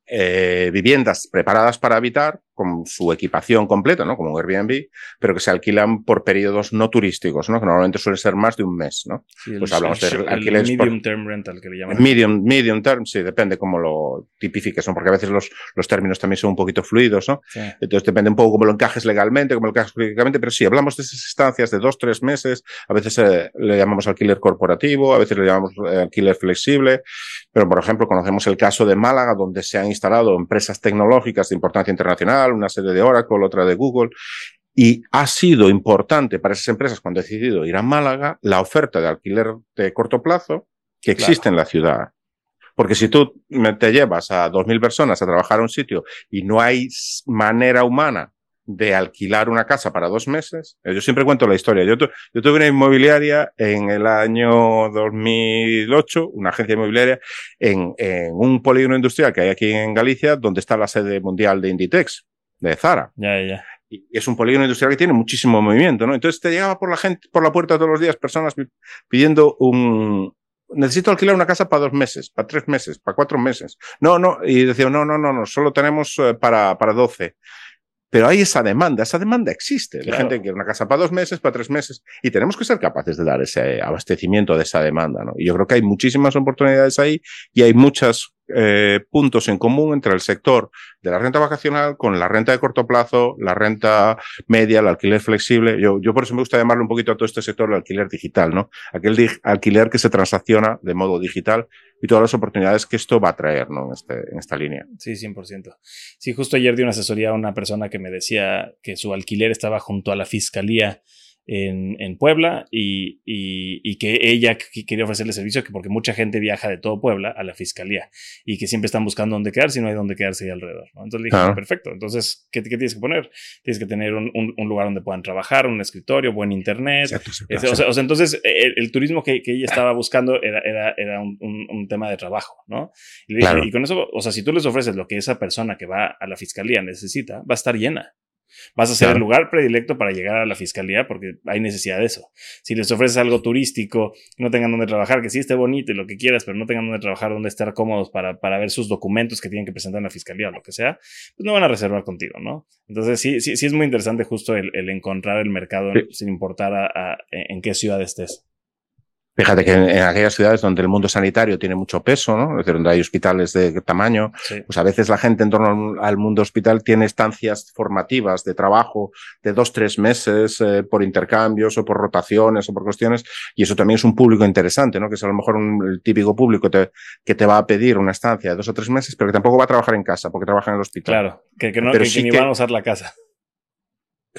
eh, viviendas preparadas para habitar con su equipación completa, ¿no? Como un Airbnb, pero que se alquilan por periodos no turísticos, ¿no? Que normalmente suele ser más de un mes, ¿no? pues hablamos de alquileres medium term rental que le llaman. Medium, medium term, sí, depende cómo lo tipifiques, ¿no? Porque a veces los, los términos también son un poquito fluidos, ¿no? Entonces depende un poco cómo lo encajes legalmente, cómo lo encajes jurídicamente, pero sí, hablamos de esas estancias de dos, tres meses, a veces eh, le llamamos alquiler corporativo, a veces le llamamos eh, alquiler flexible, pero por ejemplo conocemos el caso de Málaga, donde se han instalado empresas tecnológicas de importancia internacional, una sede de Oracle, otra de Google, y ha sido importante para esas empresas cuando han decidido ir a Málaga la oferta de alquiler de corto plazo que existe en la ciudad. Porque si tú te llevas a 2.000 personas a trabajar a un sitio y no hay manera humana de alquilar una casa para dos meses, eh, yo siempre cuento la historia. Yo, yo tuve una inmobiliaria en el año 2008, una agencia inmobiliaria, en, en un polígono industrial que hay aquí en Galicia, donde está la sede mundial de Inditex de Zara. Ya, ya. Y es un polígono industrial que tiene muchísimo movimiento, ¿no? Entonces te llegaba por la gente, por la puerta todos los días personas pidiendo un, necesito alquilar una casa para dos meses, para tres meses, para cuatro meses. No, no, y decía, no, no, no, no, solo tenemos eh, para, para doce. Pero hay esa demanda, esa demanda existe. La gente quiere una casa para dos meses, para tres meses, y tenemos que ser capaces de dar ese abastecimiento de esa demanda. ¿no? Y yo creo que hay muchísimas oportunidades ahí y hay muchos eh, puntos en común entre el sector de la renta vacacional con la renta de corto plazo, la renta media, el alquiler flexible. Yo, yo por eso me gusta llamarlo un poquito a todo este sector el alquiler digital, ¿no? Aquel alquiler que se transacciona de modo digital y todas las oportunidades que esto va a traer ¿no? en, este, en esta línea. Sí, 100%. Sí, justo ayer di una asesoría a una persona que me decía que su alquiler estaba junto a la fiscalía en, Puebla y, y, que ella quería ofrecerle servicio que porque mucha gente viaja de todo Puebla a la fiscalía y que siempre están buscando dónde quedarse y no hay dónde quedarse ahí alrededor. Entonces le dije, perfecto, entonces, ¿qué, ¿qué, tienes que poner? Tienes que tener un, un, lugar donde puedan trabajar, un escritorio, buen internet. o, sea, entonces, el, turismo que, que, ella estaba buscando era, era, era un, un, tema de trabajo, ¿no? Y, le dije, y con eso, o sea, si tú les ofreces lo que esa persona que va a la fiscalía necesita, va a estar llena. Vas a ser el lugar predilecto para llegar a la fiscalía porque hay necesidad de eso. Si les ofreces algo turístico, no tengan donde trabajar, que sí esté bonito y lo que quieras, pero no tengan donde trabajar, donde estar cómodos para, para ver sus documentos que tienen que presentar en la fiscalía o lo que sea, pues no van a reservar contigo, ¿no? Entonces sí, sí, sí es muy interesante justo el, encontrar el mercado sin importar a, en qué ciudad estés. Fíjate que en, aquellas ciudades donde el mundo sanitario tiene mucho peso, ¿no? Es decir, donde hay hospitales de tamaño, pues a veces la gente en torno al, mundo hospital tiene estancias formativas de trabajo de dos, tres meses eh, por intercambios o por rotaciones o por cuestiones, y eso también es un público interesante, ¿no? Que es a lo mejor un, el típico público que te va a pedir una estancia de dos o tres meses, pero que tampoco va a trabajar en casa porque trabaja en el hospital. Claro, que, no, pero que, ni van a usar la casa.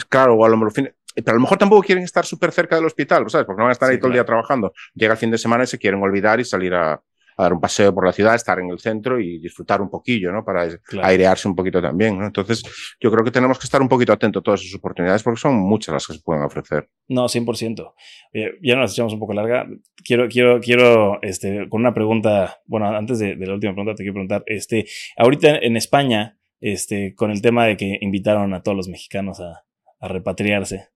Claro, o a lo mejor pero a lo mejor tampoco quieren estar súper cerca del hospital, ¿sabes? Porque no van a estar ahí todo el día trabajando. Llega el fin de semana y se quieren olvidar y salir a, dar un paseo por la ciudad, estar en el centro y disfrutar un poquillo, ¿no? Para airearse un poquito también, ¿no? Entonces, yo creo que tenemos que estar un poquito atentos a todas esas oportunidades porque son muchas las que se pueden ofrecer. No, 100%. Eh, ya nos echamos un poco larga. Quiero, quiero, quiero, este, con una pregunta, bueno, antes de, de la última pregunta te quiero preguntar, este, ahorita en España, este, con el tema de que invitaron a todos los mexicanos a, a repatriarse,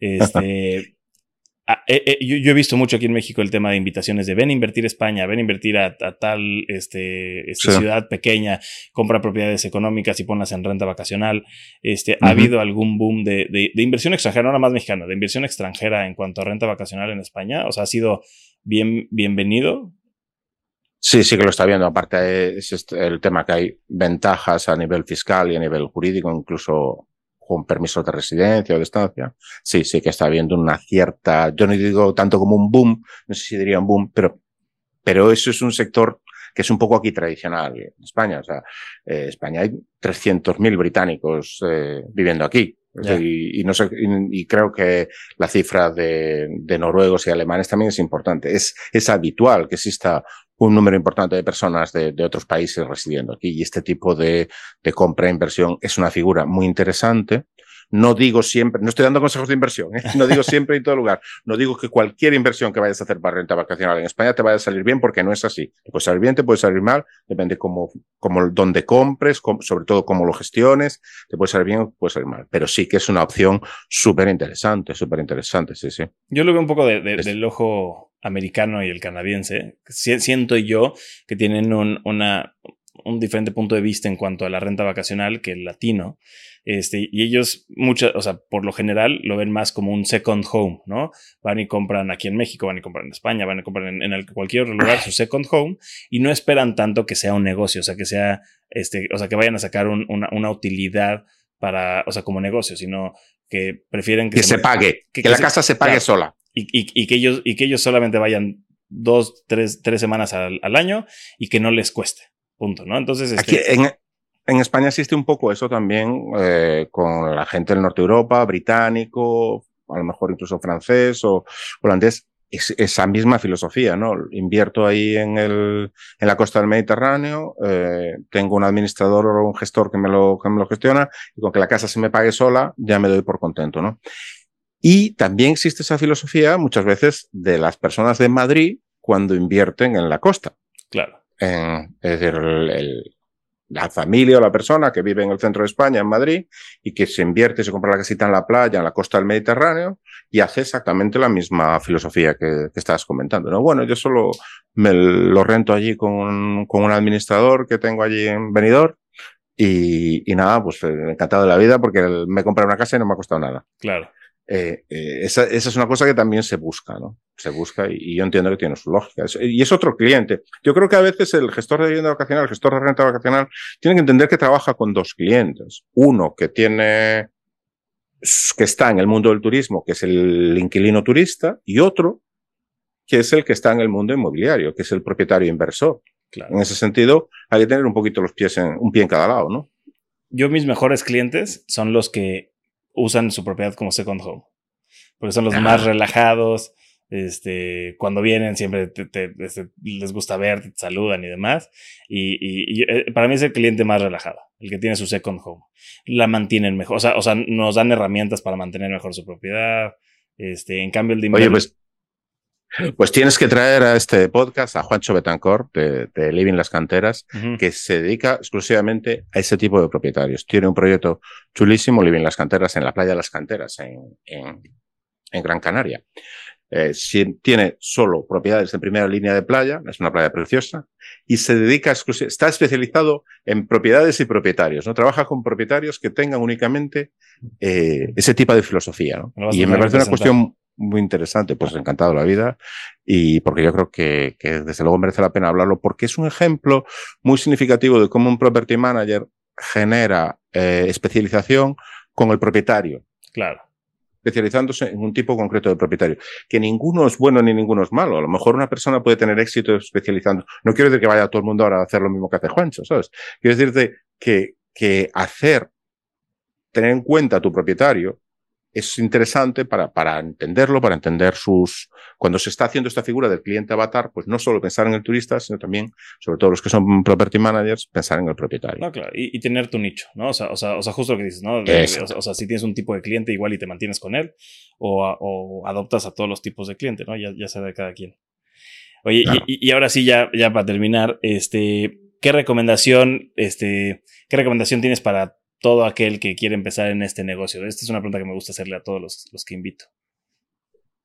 este, ah, eh, eh, yo, he visto mucho aquí en México el tema de invitaciones de ven a invertir a España, ven a invertir a, tal este, este ciudad pequeña, compra propiedades económicas y ponlas en renta vacacional. Este, ¿Ha habido algún boom de, de, inversión extranjera, no nada más mexicana, de inversión extranjera en cuanto a renta vacacional en España? O sea, ¿ha sido bien, bienvenido? Sí, sí que lo está viendo. Aparte es este, el tema que hay ventajas a nivel fiscal y a nivel jurídico, incluso con permisos de residencia o de estancia, sí, sí que está habiendo una cierta, yo no digo tanto como un boom, no sé si diría un boom, pero, pero eso es un sector que es un poco aquí tradicional en España. O sea, eh, España hay 300.000 británicos eh, viviendo aquí. Y, y, no sé, y, creo que la cifra de, de, noruegos y alemanes también es importante. Es, es habitual que exista un número importante de personas de, de, otros países residiendo aquí y este tipo de, de compra e inversión es una figura muy interesante no digo siempre, no estoy dando consejos de inversión, ¿eh? no digo siempre en todo lugar, no digo que cualquier inversión que vayas a hacer para renta vacacional en España te vaya a salir bien porque no es así. Te puede salir bien, te puede salir mal, depende cómo, cómo dónde compres, sobre todo cómo lo gestiones, te puede salir bien o puede salir mal. Pero sí que es una opción súper interesante, súper interesante, sí, sí. Yo lo veo un poco de, del ojo americano y el canadiense. Siento yo que tienen un, una un diferente punto de vista en cuanto a la renta vacacional que el latino. Este, y ellos, muchas, o sea, por lo general lo ven más como un second home, ¿no? Van y compran aquí en México, van y compran en España, van y compran en, en cualquier lugar su second home y no esperan tanto que sea un negocio, o sea, que sea, este, o sea, que vayan a sacar una, una utilidad para, o sea, como negocio, sino que prefieren que, se, pague, que, la casa se pague sola. Y, y, que ellos, y que ellos solamente vayan dos, tres, tres semanas al, al, año y que no les cueste. Punto, ¿no? Entonces. Aquí este en, en, España existe un poco eso también eh, con la gente del norte de Europa, británico, a lo mejor incluso francés o holandés. Es, esa misma filosofía, ¿no? Invierto ahí en, el, en la costa del Mediterráneo, eh, tengo un administrador o un gestor que me, lo, que me lo gestiona y con que la casa se me pague sola ya me doy por contento, ¿no? Y también existe esa filosofía muchas veces de las personas de Madrid cuando invierten en la costa. Claro. es decir, la familia o la persona que vive en el centro de España, en Madrid, y que se invierte, se compra la casita en la playa, en la costa del Mediterráneo, y hace exactamente la misma filosofía que, que estabas comentando. ¿no? Bueno, yo solo me lo rento allí con, con un administrador que tengo allí en Benidorm, y, y nada, pues eh, encantado de la vida porque me compré una casa y no me ha costado nada. Claro. Eh, eh, esa, esa, es una cosa que también se busca, ¿no? Se busca y, y, yo entiendo que tiene su lógica. y es otro cliente. Yo creo que a veces el gestor de vivienda vacacional, el gestor de renta vacacional, tiene que entender que trabaja con dos clientes. Uno que tiene, que está en el mundo del turismo, que es el inquilino turista, y otro que es el que está en el mundo inmobiliario, que es el propietario inversor. Claro. En ese sentido, hay que tener un poquito los pies en, un pie en cada lado, ¿no? Yo mis mejores clientes son los que usan su propiedad como second home. Porque son los más relajados. Este, cuando vienen siempre te, te, este, les gusta verte, te saludan y demás. Y, y, y, eh, para mí es el cliente más relajado, el que tiene su second home. La mantienen mejor, o sea, o sea nos dan herramientas para mantener mejor su propiedad. Este, en cambio el de Oye, pues, pues tienes que traer a este podcast a Juancho Betancor de, de Living Las Canteras, uh -huh. que se dedica exclusivamente a ese tipo de propietarios. Tiene un proyecto chulísimo, Living Las Canteras, en la playa de Las Canteras, en, en, en Gran Canaria. Eh, tiene solo propiedades de primera línea de playa, es una playa preciosa, y se dedica está especializado en propiedades y propietarios, ¿no? Trabaja con propietarios que tengan únicamente eh, ese tipo de filosofía, ¿no? Y me parece una cuestión muy interesante, pues encantado de la vida y porque yo creo que, que, desde luego merece la pena hablarlo porque es un ejemplo muy significativo de cómo un property manager genera eh, especialización con el propietario. Claro. Especializándose en un tipo concreto de propietario. Que ninguno es bueno ni ninguno es malo. A lo mejor una persona puede tener éxito especializando. No quiero decir que vaya todo el mundo ahora a hacer lo mismo que hace Juancho, ¿sabes? Quiero decirte que, que hacer, tener en cuenta a tu propietario es interesante para, para entenderlo, para entender sus... Cuando se está haciendo esta figura del cliente avatar, pues no solo pensar en el turista, sino también, sobre todo los que son property managers, pensar en el propietario. No, claro, y, y tener tu nicho, ¿no? O sea, o sea, o sea justo lo que dices, ¿no? De, o, sea, o, sea, si tienes un tipo de cliente, igual y te mantienes con él, o, o adoptas a todos los tipos de cliente, ¿no? Ya, ya sea de cada quien. Oye, claro. y, y, ahora sí, ya, ya para terminar, este, ¿qué recomendación, este, qué recomendación tienes para todo aquel que quiere empezar en este negocio? Esta es una pregunta que me gusta hacerle a todos los, los que invito.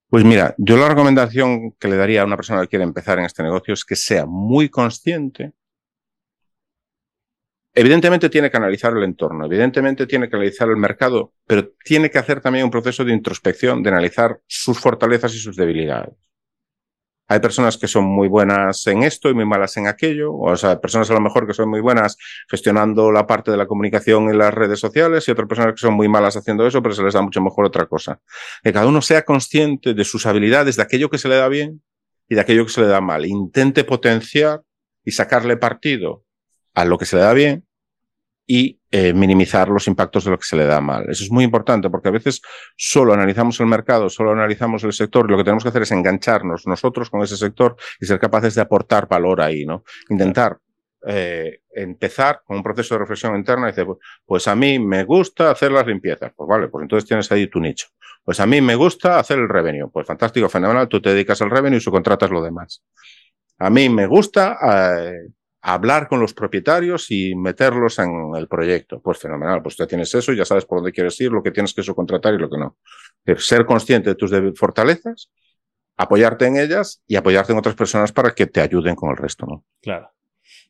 Pues mira, yo la recomendación que le daría a una persona que quiere empezar en este negocio es que sea muy consciente. Evidentemente tiene que analizar el entorno, evidentemente tiene que analizar el mercado, pero tiene que hacer también un proceso de introspección, de analizar sus fortalezas y sus debilidades. Hay personas que son muy buenas en esto y muy malas en aquello, o sea, personas a lo mejor que son muy buenas gestionando la parte de la comunicación en las redes sociales y otras personas que son muy malas haciendo eso, pero se les da mucho mejor otra cosa. Que cada uno sea consciente de sus habilidades, de aquello que se le da bien y de aquello que se le da mal. Intente potenciar y sacarle partido a lo que se le da bien y eh, minimizar los impactos de lo que se le da mal. Eso es muy importante porque a veces solo analizamos el mercado, solo analizamos el sector y lo que tenemos que hacer es engancharnos nosotros con ese sector y ser capaces de aportar valor ahí, ¿no? Intentar eh, empezar con un proceso de reflexión interna y decir, pues a mí me gusta hacer las limpiezas. Pues vale, pues entonces tienes ahí tu nicho. Pues a mí me gusta hacer el revenue. Pues fantástico, fenomenal, tú te dedicas al revenue y subcontratas lo demás. A mí me gusta eh, hablar con los propietarios y meterlos en el proyecto. Pues fenomenal, pues ya tienes eso, ya sabes por dónde quieres ir, lo que tienes que subcontratar y lo que no. Ser consciente de tus fortalezas, apoyarte en ellas y apoyarte en otras personas para que te ayuden con el resto, ¿no? Claro.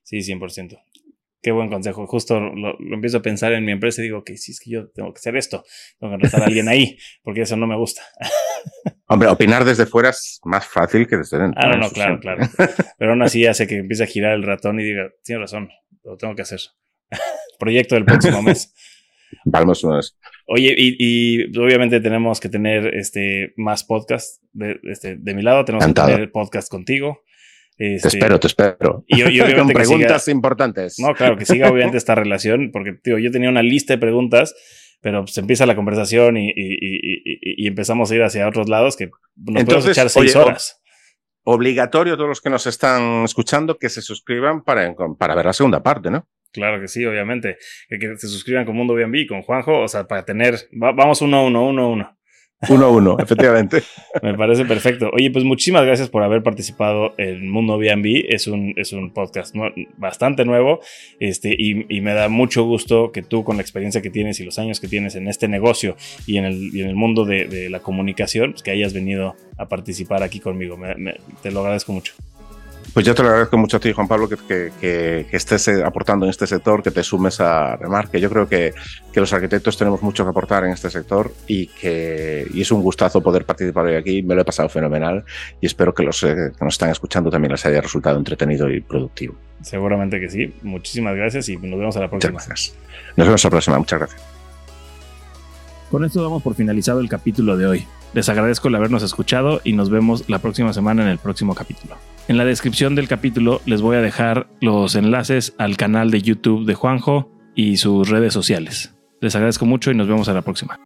Sí, 100%. Qué buen consejo. Justo lo, empiezo a pensar en mi empresa y digo que sí, es que yo tengo que hacer esto. Tengo que contratar a alguien ahí, porque eso no me gusta. Hombre, opinar desde fuera es más fácil que desde dentro. Ah, no, no, claro, claro. Pero aún así hace que empiece a girar el ratón y diga, tiene razón, lo tengo que hacer. Proyecto del próximo mes. Vamos unas. Oye, y, obviamente tenemos que tener este más podcast de, este, de mi lado, tenemos que tener podcast contigo. Te este, espero, te espero. Y, obviamente Con preguntas importantes. No, claro, que siga obviamente esta relación, porque tío, yo tenía una lista de preguntas, pero se empieza la conversación y, y, empezamos a ir hacia otros lados que nos podemos echar seis horas. Obligatorio a todos los que nos están escuchando que se suscriban para, para ver la segunda parte, ¿no? Claro que sí, obviamente. Que, se suscriban con Mundo B&B, con Juanjo, o sea, para tener, vamos uno a uno, uno a uno. Uno a uno, efectivamente. Me parece perfecto. Oye, pues muchísimas gracias por haber participado en Mundo B&B. Es un, es un podcast bastante nuevo este, y, me da mucho gusto que tú, con la experiencia que tienes y los años que tienes en este negocio y en el, en el mundo de, la comunicación, pues que hayas venido a participar aquí conmigo. te lo agradezco mucho. Pues yo te lo agradezco mucho a ti, Juan Pablo, que, estés eh, aportando en este sector, que te sumes a Remarque. Yo creo que, los arquitectos tenemos mucho que aportar en este sector y que es un gustazo poder participar hoy aquí. Me lo he pasado fenomenal y espero que los eh, que nos están escuchando también les haya resultado entretenido y productivo. Seguramente que sí. Muchísimas gracias y nos vemos a la próxima. gracias. Nos vemos a la próxima. Muchas gracias. Con esto damos por finalizado el capítulo de hoy. Les agradezco el habernos escuchado y nos vemos la próxima semana en el próximo capítulo. En la descripción del capítulo les voy a dejar los enlaces al canal de YouTube de Juanjo y sus redes sociales. Les agradezco mucho y nos vemos a la próxima.